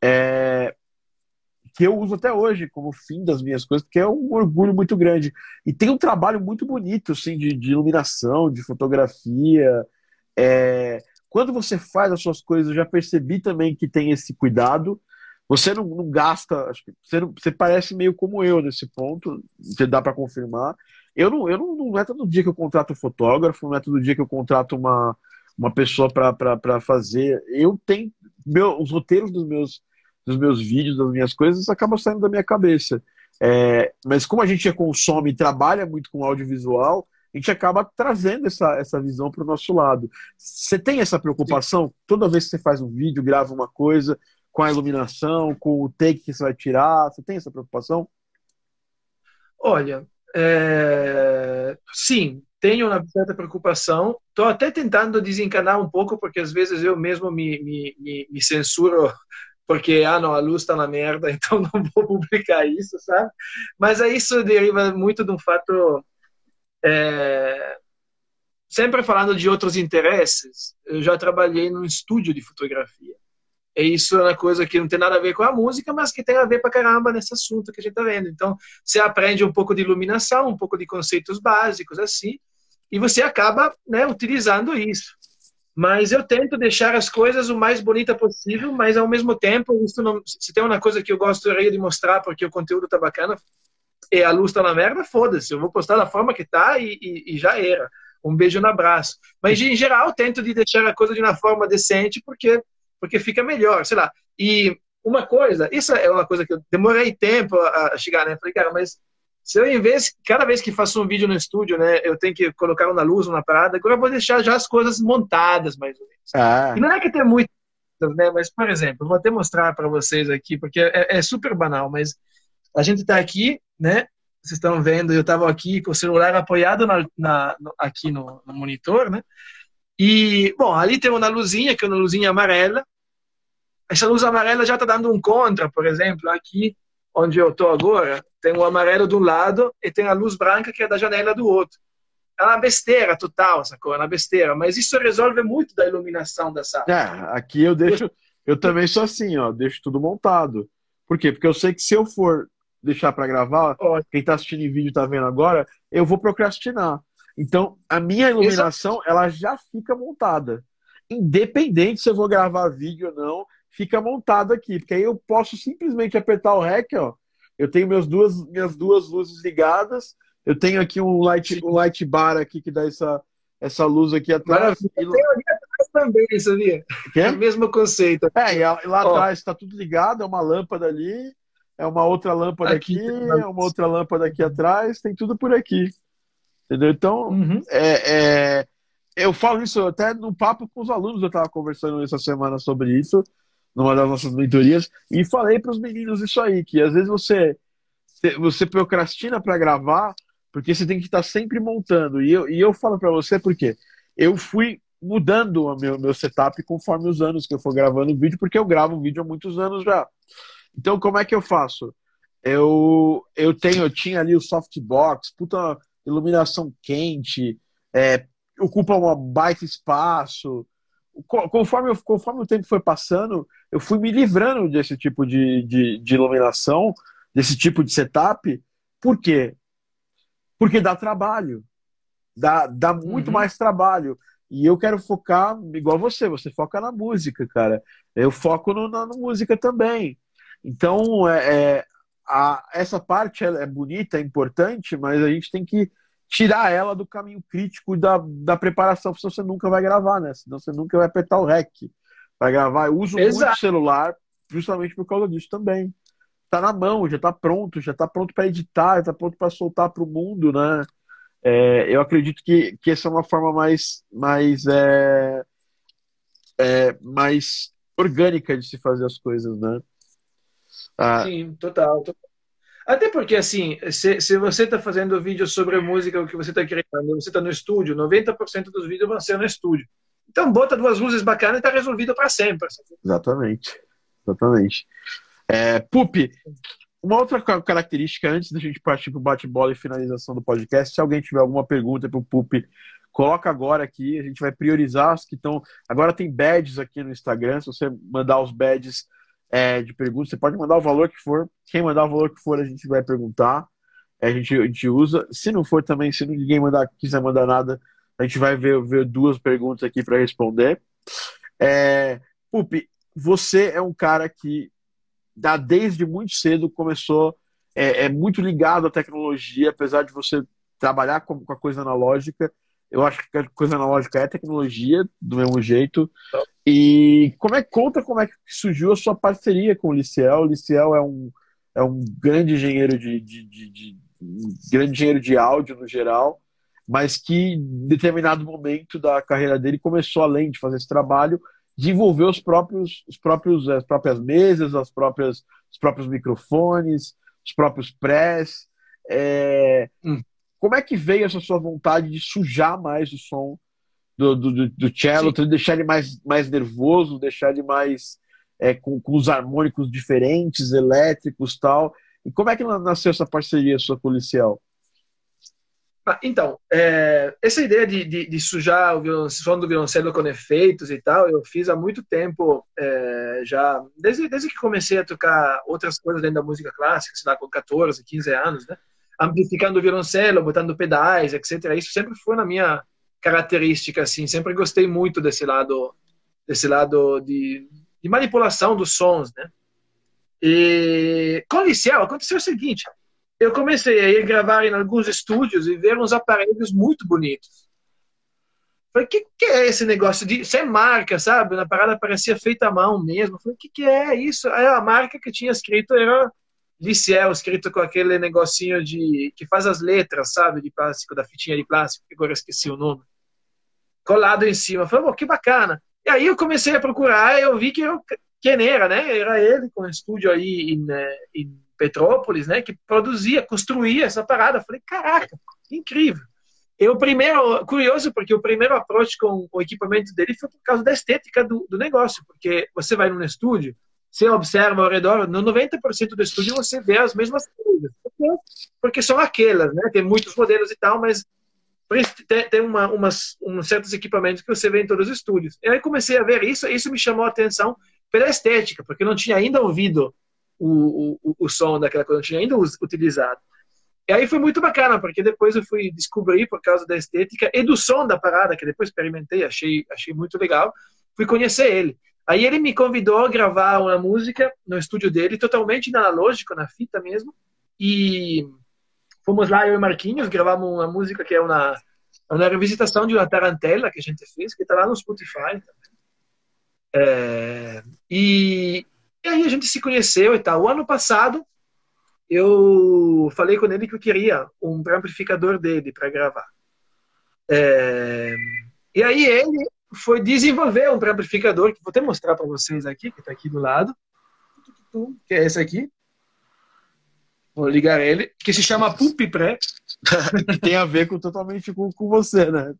é, que eu uso até hoje como fim das minhas coisas, porque é um orgulho muito grande. E tem um trabalho muito bonito, assim, de, de iluminação, de fotografia. É, quando você faz as suas coisas, eu já percebi também que tem esse cuidado. Você não, não gasta, você, não, você parece meio como eu nesse ponto, você dá para confirmar. Eu não, eu não, não é todo dia que eu contrato um fotógrafo, não é todo dia que eu contrato uma, uma pessoa para fazer. Eu tenho meu, os roteiros dos meus, dos meus vídeos, das minhas coisas, acabam saindo da minha cabeça. É, mas como a gente consome e trabalha muito com audiovisual, a gente acaba trazendo essa, essa visão para o nosso lado. Você tem essa preocupação? Sim. Toda vez que você faz um vídeo, grava uma coisa, com a iluminação, com o take que você vai tirar? Você tem essa preocupação?
Olha, é... sim, tenho uma certa preocupação. Estou até tentando desencanar um pouco, porque às vezes eu mesmo me, me, me, me censuro porque, ah, não, a luz está na merda, então não vou publicar isso, sabe? Mas isso deriva muito de um fato. É... Sempre falando de outros interesses, eu já trabalhei num estúdio de fotografia. E isso é uma coisa que não tem nada a ver com a música, mas que tem a ver pra caramba nesse assunto que a gente está vendo. Então, você aprende um pouco de iluminação, um pouco de conceitos básicos, assim, e você acaba né, utilizando isso. Mas eu tento deixar as coisas o mais bonita possível, mas ao mesmo tempo, isso não, se tem uma coisa que eu gostaria de mostrar porque o conteúdo tá bacana e a luz tá na merda, foda-se, eu vou postar da forma que tá e, e, e, já era. Um beijo no abraço. Mas em geral, tento de deixar a coisa de uma forma decente porque porque fica melhor, sei lá. E uma coisa, isso é uma coisa que eu demorei tempo a chegar, né? Falei, cara, mas se eu, em vez, cada vez que faço um vídeo no estúdio, né, eu tenho que colocar uma luz, uma parada, agora eu vou deixar já as coisas montadas, mais ou menos. Ah. E não é que tem muito, né, mas, por exemplo, vou até mostrar para vocês aqui, porque é, é, super banal, mas a gente está aqui, né, vocês estão vendo, eu estava aqui com o celular apoiado na, na, no, aqui no, no, monitor, né, e, bom, ali tem uma luzinha, que é uma luzinha amarela, essa luz amarela já está dando um contra, por exemplo, aqui onde eu estou agora, tem o amarelo de um lado e tem a luz branca que é da janela do outro. É uma besteira total essa cor, é uma besteira, mas isso resolve muito da iluminação da sala.
É, aqui eu deixo, eu também sou assim, ó, deixo tudo montado. Por quê? Porque eu sei que se eu for deixar para gravar, quem está assistindo em vídeo está vendo agora, eu vou procrastinar. Então, a minha iluminação, ela já fica montada. Independente se eu vou gravar vídeo ou não, fica montado aqui, porque aí eu posso simplesmente apertar o REC, ó. Eu tenho meus duas, minhas duas luzes ligadas. Eu tenho aqui um light, um light bar aqui que dá essa, essa luz aqui atrás.
Mas, tem ali atrás também, sabia?
Que? É
o mesmo conceito.
É, e lá atrás está tudo ligado, é uma lâmpada ali, é uma outra lâmpada aqui, aqui é uma outra lâmpada aqui atrás, tem tudo por aqui. Entendeu? Então, uhum. é, é, eu falo isso até no papo com os alunos, eu estava conversando essa semana sobre isso numa das nossas mentorias, e falei para os meninos isso aí, que às vezes você, você procrastina para gravar, porque você tem que estar sempre montando. E eu, e eu falo para você porque eu fui mudando o meu, meu setup conforme os anos que eu for gravando vídeo, porque eu gravo vídeo há muitos anos já. Então, como é que eu faço? Eu, eu tenho, eu tinha ali o softbox, puta iluminação quente, é, ocupa um baita espaço, conforme, conforme o tempo foi passando, eu fui me livrando desse tipo de, de, de iluminação, desse tipo de setup. Por quê? Porque dá trabalho. Dá, dá muito uhum. mais trabalho. E eu quero focar, igual você, você foca na música, cara. Eu foco no, na, na música também. Então, é, é a, essa parte é, é bonita, é importante, mas a gente tem que tirar ela do caminho crítico da, da preparação, senão você nunca vai gravar, né? Senão você nunca vai apertar o REC para gravar. Eu uso Exato. muito celular justamente por causa disso também. Tá na mão, já tá pronto, já tá pronto para editar, já tá pronto para soltar para o mundo, né? É, eu acredito que, que essa é uma forma mais, mais, é, é, mais orgânica de se fazer as coisas, né?
Ah, Sim, total, total. Até porque, assim, se, se você está fazendo vídeo sobre música, o que você está criando, você está no estúdio, 90% dos vídeos vão ser no estúdio. Então, bota duas luzes bacanas e está resolvido para sempre.
Exatamente. Exatamente. É, Pupi, uma outra característica, antes da gente partir para o bate-bola e finalização do podcast, se alguém tiver alguma pergunta para o Pupi, coloca agora aqui, a gente vai priorizar os que estão. Agora tem badges aqui no Instagram, se você mandar os badges é, de perguntas. Você pode mandar o valor que for. Quem mandar o valor que for, a gente vai perguntar. A gente, a gente usa. Se não for também, se ninguém mandar, quiser mandar nada, a gente vai ver, ver duas perguntas aqui para responder. É, Pupi, você é um cara que dá, desde muito cedo começou, é, é, muito ligado à tecnologia, apesar de você trabalhar com, com a coisa analógica. Eu acho que a coisa analógica é tecnologia, do mesmo jeito. E como é conta como é que surgiu a sua parceria com o Liciel? O Liciel é um, é um grande engenheiro de, de, de, de grande engenheiro de áudio no geral, mas que em determinado momento da carreira dele começou além de fazer esse trabalho, desenvolver os próprios, os próprios as próprias mesas, as próprias os próprios microfones, os próprios press. É... Hum. Como é que veio essa sua vontade de sujar mais o som do, do, do cello, Sim. deixar ele mais, mais nervoso, deixar ele mais é, com, com os harmônicos diferentes, elétricos tal. E como é que nasceu essa parceria sua policial?
Ah, então, é, essa ideia de, de, de sujar o som do violoncelo com efeitos e tal, eu fiz há muito tempo, é, já, desde, desde que comecei a tocar outras coisas dentro da música clássica, sei lá, com 14, 15 anos, né? Amplificando o violoncelo, botando pedais, etc. Isso sempre foi na minha característica, assim, sempre gostei muito desse lado, desse lado de, de manipulação dos sons, né? E com o Liceu aconteceu o seguinte, eu comecei a ir gravar em alguns estúdios e ver uns aparelhos muito bonitos. Falei, o que, que é esse negócio de. É marca, sabe? Na parada parecia feita à mão mesmo. Falei, o que, que é isso? Aí a marca que tinha escrito era Liciel, escrito com aquele negocinho de. que faz as letras, sabe? De plástico, da fitinha de plástico, que agora esqueci o nome. Colado em cima. Falei, que bacana. E aí eu comecei a procurar e eu vi que eu, quem era, né? Era ele com um estúdio aí em, eh, em Petrópolis, né, que produzia, construía essa parada. Falei, caraca, incrível. Eu primeiro, curioso, porque o primeiro approach com o equipamento dele foi por causa da estética do, do negócio, porque você vai num estúdio, você observa ao redor, no 90% do estúdio você vê as mesmas coisas, porque são aquelas, né? Tem muitos modelos e tal, mas tem, uma, umas, uns certos equipamentos que você vê em todos os estúdios. E aí comecei a ver isso, isso me chamou a atenção pela estética, porque eu não tinha ainda ouvido o, o, o som daquela coisa, não tinha ainda utilizado. E aí foi muito bacana, porque depois eu fui descobrir, por causa da estética e do som da parada, que depois experimentei, achei, achei muito legal, fui conhecer ele. Aí ele me convidou a gravar uma música no estúdio dele, totalmente analógico, na fita mesmo, e fomos lá, eu e Marquinhos, gravamos uma música que é uma, uma revisitação de uma tarantela que a gente fez, que está lá no Spotify. É, e, e aí a gente se conheceu e tal. O ano passado, eu falei com ele que eu queria um amplificador dele para gravar. É... E aí ele foi desenvolver um amplificador que vou até mostrar para vocês aqui, que está aqui do lado, que é esse aqui. Vou ligar ele, que se chama Pupi Pré.
Tem a ver com, totalmente com, com você, né?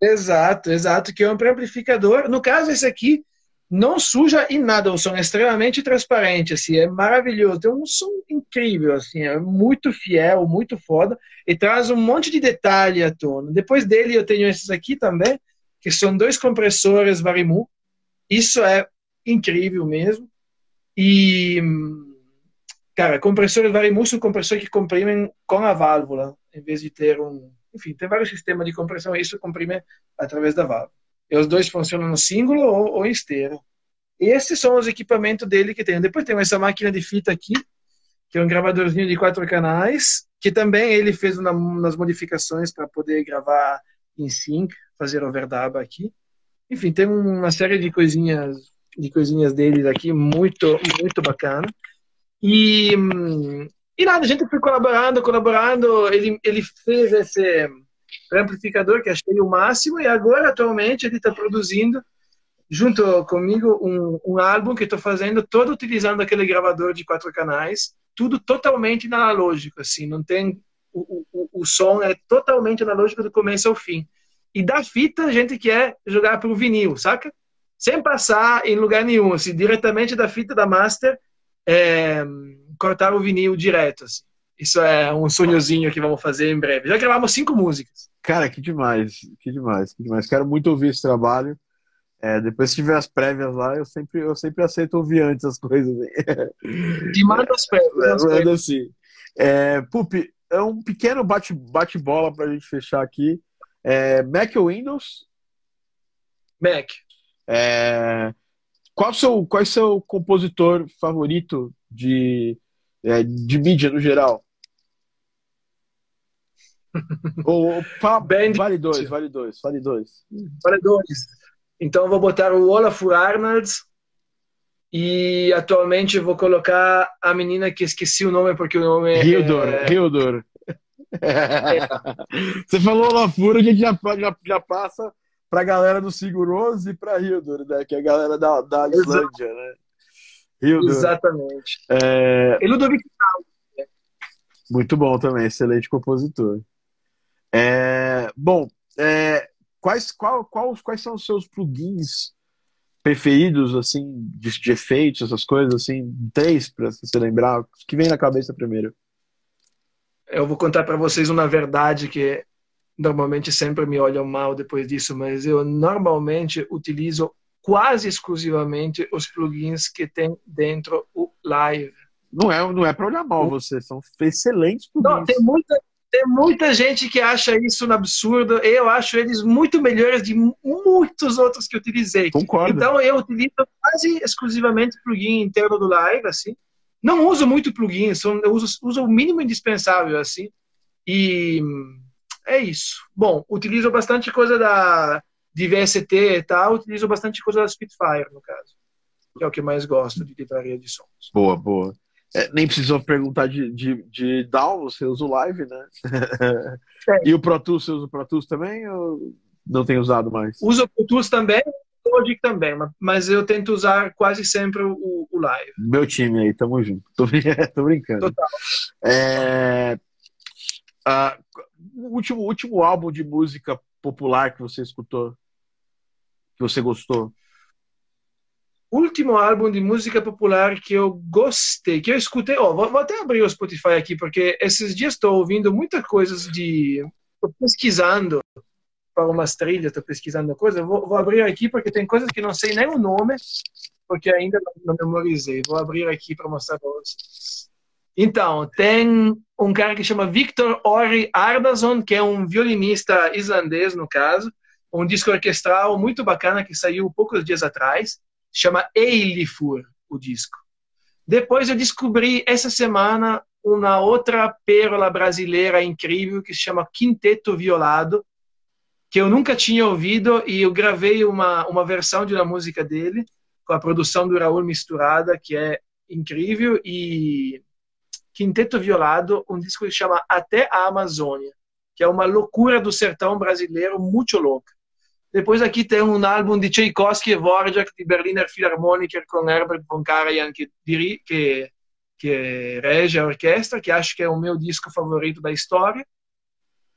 exato, exato, que é um amplificador. No caso, esse aqui não suja em nada, o som é extremamente transparente, assim, é maravilhoso, tem um som incrível, assim, é muito fiel, muito foda, e traz um monte de detalhe à tona. Depois dele eu tenho esses aqui também, que são dois compressores Varimu, isso é incrível mesmo, e, cara, compressores Varimu são compressores que comprimem com a válvula, em vez de ter um, enfim, tem vários sistemas de compressão, isso comprime através da válvula. E os dois funcionam no single ou, ou em estéreo. Esses são os equipamentos dele que tem. Depois tem essa máquina de fita aqui, que é um gravadorzinho de quatro canais, que também ele fez uma, umas modificações para poder gravar em sync, fazer overdub aqui. Enfim, tem uma série de coisinhas de coisinhas deles aqui muito muito bacana. E e nada, a gente foi colaborando, colaborando. Ele ele fez esse amplificador que achei o máximo e agora atualmente ele está produzindo junto comigo um, um álbum que estou fazendo todo utilizando aquele gravador de quatro canais tudo totalmente analógico assim não tem o, o, o som é totalmente analógico do começo ao fim e da fita a gente quer jogar para o vinil saca sem passar em lugar nenhum assim diretamente da fita da master é, cortar o vinil direto assim. Isso é um sonhozinho que vamos fazer em breve. Já gravamos cinco músicas.
Cara, que demais, que demais, que demais. Quero muito ouvir esse trabalho. É, depois, se tiver as prévias lá, eu sempre, eu sempre aceito ouvir antes as coisas.
E manda as prévias.
É, manda sim. É, Pupi, é um pequeno bate-bola bate para a gente fechar aqui. É, Mac ou Windows?
Mac.
É, qual, seu, qual é o seu compositor favorito de, é, de mídia no geral? Ou, fala, Band... vale dois, vale dois, vale dois.
Vale dois. Então eu vou botar o Olaf Arnolds e atualmente vou colocar a menina que esqueci o nome porque o nome é...
Hildor, é... Hildor. Você falou Olafur, a gente já, já, já passa pra galera do Siguroso e pra Hildor, né? Que é a galera da, da Islândia, né?
Hildor. Exatamente. É... E Ludovic
Muito bom também, excelente compositor. É, bom, é, quais, qual, qual, quais são os seus plugins preferidos, assim, de, de efeitos, essas coisas, assim? Três, para você lembrar, que vem na cabeça primeiro.
Eu vou contar para vocês uma verdade que normalmente sempre me olham mal depois disso, mas eu normalmente utilizo quase exclusivamente os plugins que tem dentro o Live.
Não é, não é para olhar mal você, são excelentes plugins.
Não, tem muita, tem muita gente que acha isso um absurdo. Eu acho eles muito melhores de muitos outros que utilizei.
Concordo.
Então eu utilizo quase exclusivamente plugin interno do Live, assim. Não uso muito plugin, eu uso, uso o mínimo indispensável, assim. E é isso. Bom, utilizo bastante coisa da de VST e tal, utilizo bastante coisa da Spitfire, no caso. Que é o que mais gosto de livraria de sons.
Boa, boa. É, nem precisou perguntar de, de, de DAW, você usa o Live, né? É. e o Pro Tools, você usa o Pro Tools também ou não tem usado mais?
Uso o Pro Tools também, Logic também, mas eu tento usar quase sempre o, o Live.
Meu time aí, tamo junto. Tô, tô brincando. Total. É, o último, último álbum de música popular que você escutou, que você gostou?
Último álbum de música popular que eu gostei, que eu escutei. Oh, vou, vou até abrir o Spotify aqui, porque esses dias estou ouvindo muitas coisas de. Estou pesquisando para umas trilhas, estou pesquisando coisas. Vou, vou, abrir aqui porque tem coisas que não sei nem o nome, porque ainda não, memorizei. Vou abrir aqui para mostrar para vocês. Então, tem um cara que chama Victor Ori Ardason, que é um violinista islandês, no caso, um disco orquestral muito bacana que saiu poucos dias atrás, chama Eilifur, o disco. Depois eu descobri essa semana uma outra pérola brasileira incrível que se chama Quinteto Violado, que eu nunca tinha ouvido e eu gravei uma, uma versão de uma música dele com a produção do Raul Misturada, que é incrível e Quinteto Violado, um disco que chama Até a Amazônia, que é uma loucura do sertão brasileiro, muito louca. Depois aqui tem um álbum de Tchaikovsky e Dvorak, de Berliner Philharmoniker, com Herbert von Karajan, que, que, que rege a orquestra, que acho que é o meu disco favorito da história.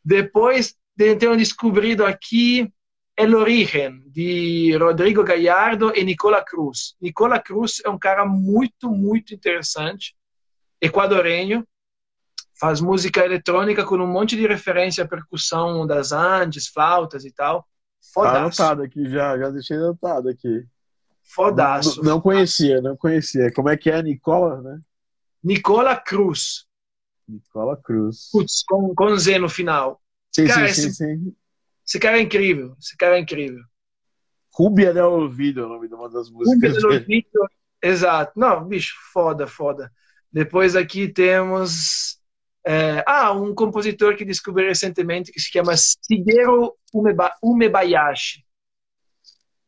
Depois tenho descobrido aqui El Origen, de Rodrigo Gallardo e Nicola Cruz. Nicola Cruz é um cara muito, muito interessante equadorenho, faz música eletrônica com um monte de referência à percussão das Andes, flautas e tal.
Fodaço. Tá anotado aqui já, já deixei anotado aqui.
Fodaço.
Não, não conhecia, não conhecia. Como é que é Nicola, né?
Nicola Cruz.
Nicola Cruz.
Putz, com, com Z no final.
Sim, cara, sim, esse, sim.
Esse cara é incrível. Esse cara é incrível.
Rubia del Ouvido é o nome de uma das músicas. Rubia del Ouvido,
exato. Não, bicho, foda, foda. Depois aqui temos é, ah, um compositor que descobri recentemente que se chama Shigeru Umeba, Umebayashi.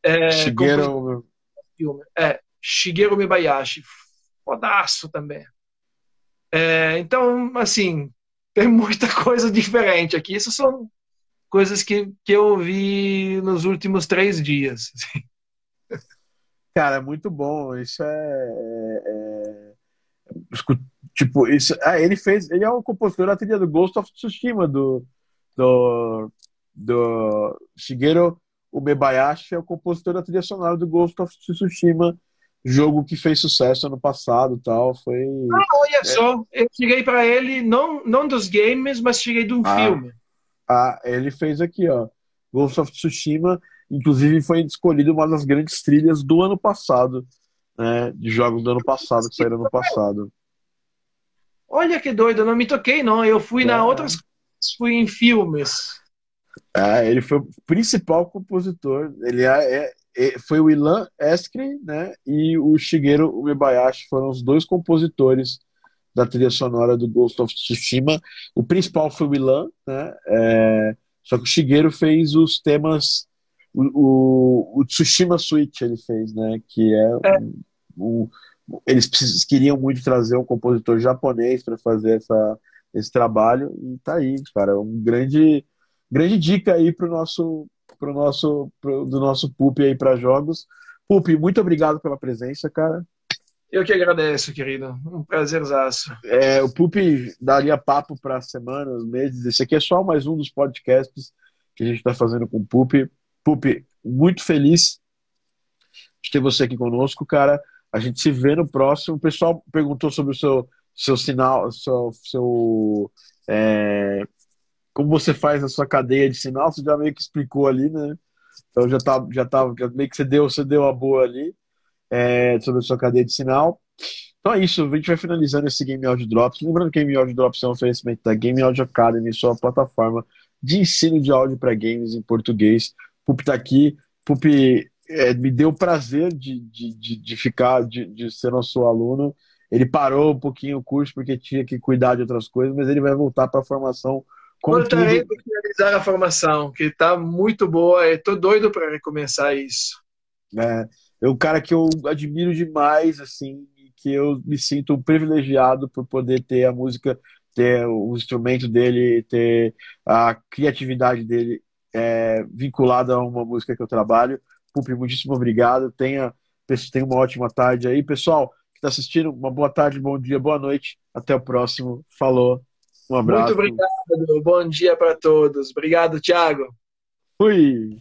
É, Shigeru...
É, Shigeru Umebayashi. Fodaço também. É, então, assim, tem muita coisa diferente aqui. Isso são coisas que, que eu ouvi nos últimos três dias.
Cara, é muito bom. Isso é, é, é Tipo, isso, ah, ele fez, ele é o compositor da trilha do Ghost of Tsushima do do, do Shigeru Umebayashi é o compositor da trilha sonora do Ghost of Tsushima, jogo que fez sucesso ano passado, tal, foi.
Ah, olha é... só, eu cheguei para ele não não dos games, mas cheguei de um
ah,
filme.
Ah, ele fez aqui, ó, Ghost of Tsushima, inclusive foi escolhido uma das grandes trilhas do ano passado né, de jogos do ano passado, que saíram no passado.
Olha que doido, eu não me toquei, não. Eu fui é. na outras fui em filmes.
É, ele foi o principal compositor. Ele é, é foi o Ilan Eskri, né, e o Shigeru Umebayashi foram os dois compositores da trilha sonora do Ghost of Tsushima. O principal foi o Ilan, né, é, só que o Shigeru fez os temas o, o, Tsushima Switch ele fez, né? Que é, é. Um, um, eles queriam muito trazer um compositor japonês para fazer essa, esse trabalho e tá aí, cara, um grande grande dica aí pro nosso pro nosso pro, do nosso Pup aí para jogos. Pup, muito obrigado pela presença, cara.
Eu que agradeço, querido. Um prazerzaço.
É, o Pup daria papo para semanas, meses. Esse aqui é só mais um dos podcasts que a gente está fazendo com o Pup. Pup, muito feliz de ter você aqui conosco, cara. A gente se vê no próximo. O pessoal perguntou sobre o seu, seu sinal, seu, seu é, como você faz a sua cadeia de sinal. Você já meio que explicou ali, né? Então já tá, já tá, meio que você deu, você deu a boa ali é, sobre a sua cadeia de sinal. Então é isso, a gente vai finalizando esse Game Audio Drops. Lembrando que Game Audio Drops é um oferecimento da Game Audio Academy, sua plataforma de ensino de áudio para games em português. Pup está aqui. Pup é, me deu o prazer de, de, de, de ficar, de, de ser nosso aluno. Ele parou um pouquinho o curso porque tinha que cuidar de outras coisas, mas ele vai voltar para a formação.
Voltarei para finalizar a formação, que está muito boa. Estou doido para recomeçar isso.
É, é um cara que eu admiro demais, assim, que eu me sinto privilegiado por poder ter a música, ter o instrumento dele, ter a criatividade dele é, vinculada a uma música que eu trabalho. Pupi, muitíssimo obrigado. Tenha, tenha uma ótima tarde aí. Pessoal que está assistindo, uma boa tarde, bom dia, boa noite. Até o próximo. Falou. Um abraço.
Muito obrigado. Bom dia para todos. Obrigado, Thiago.
Fui.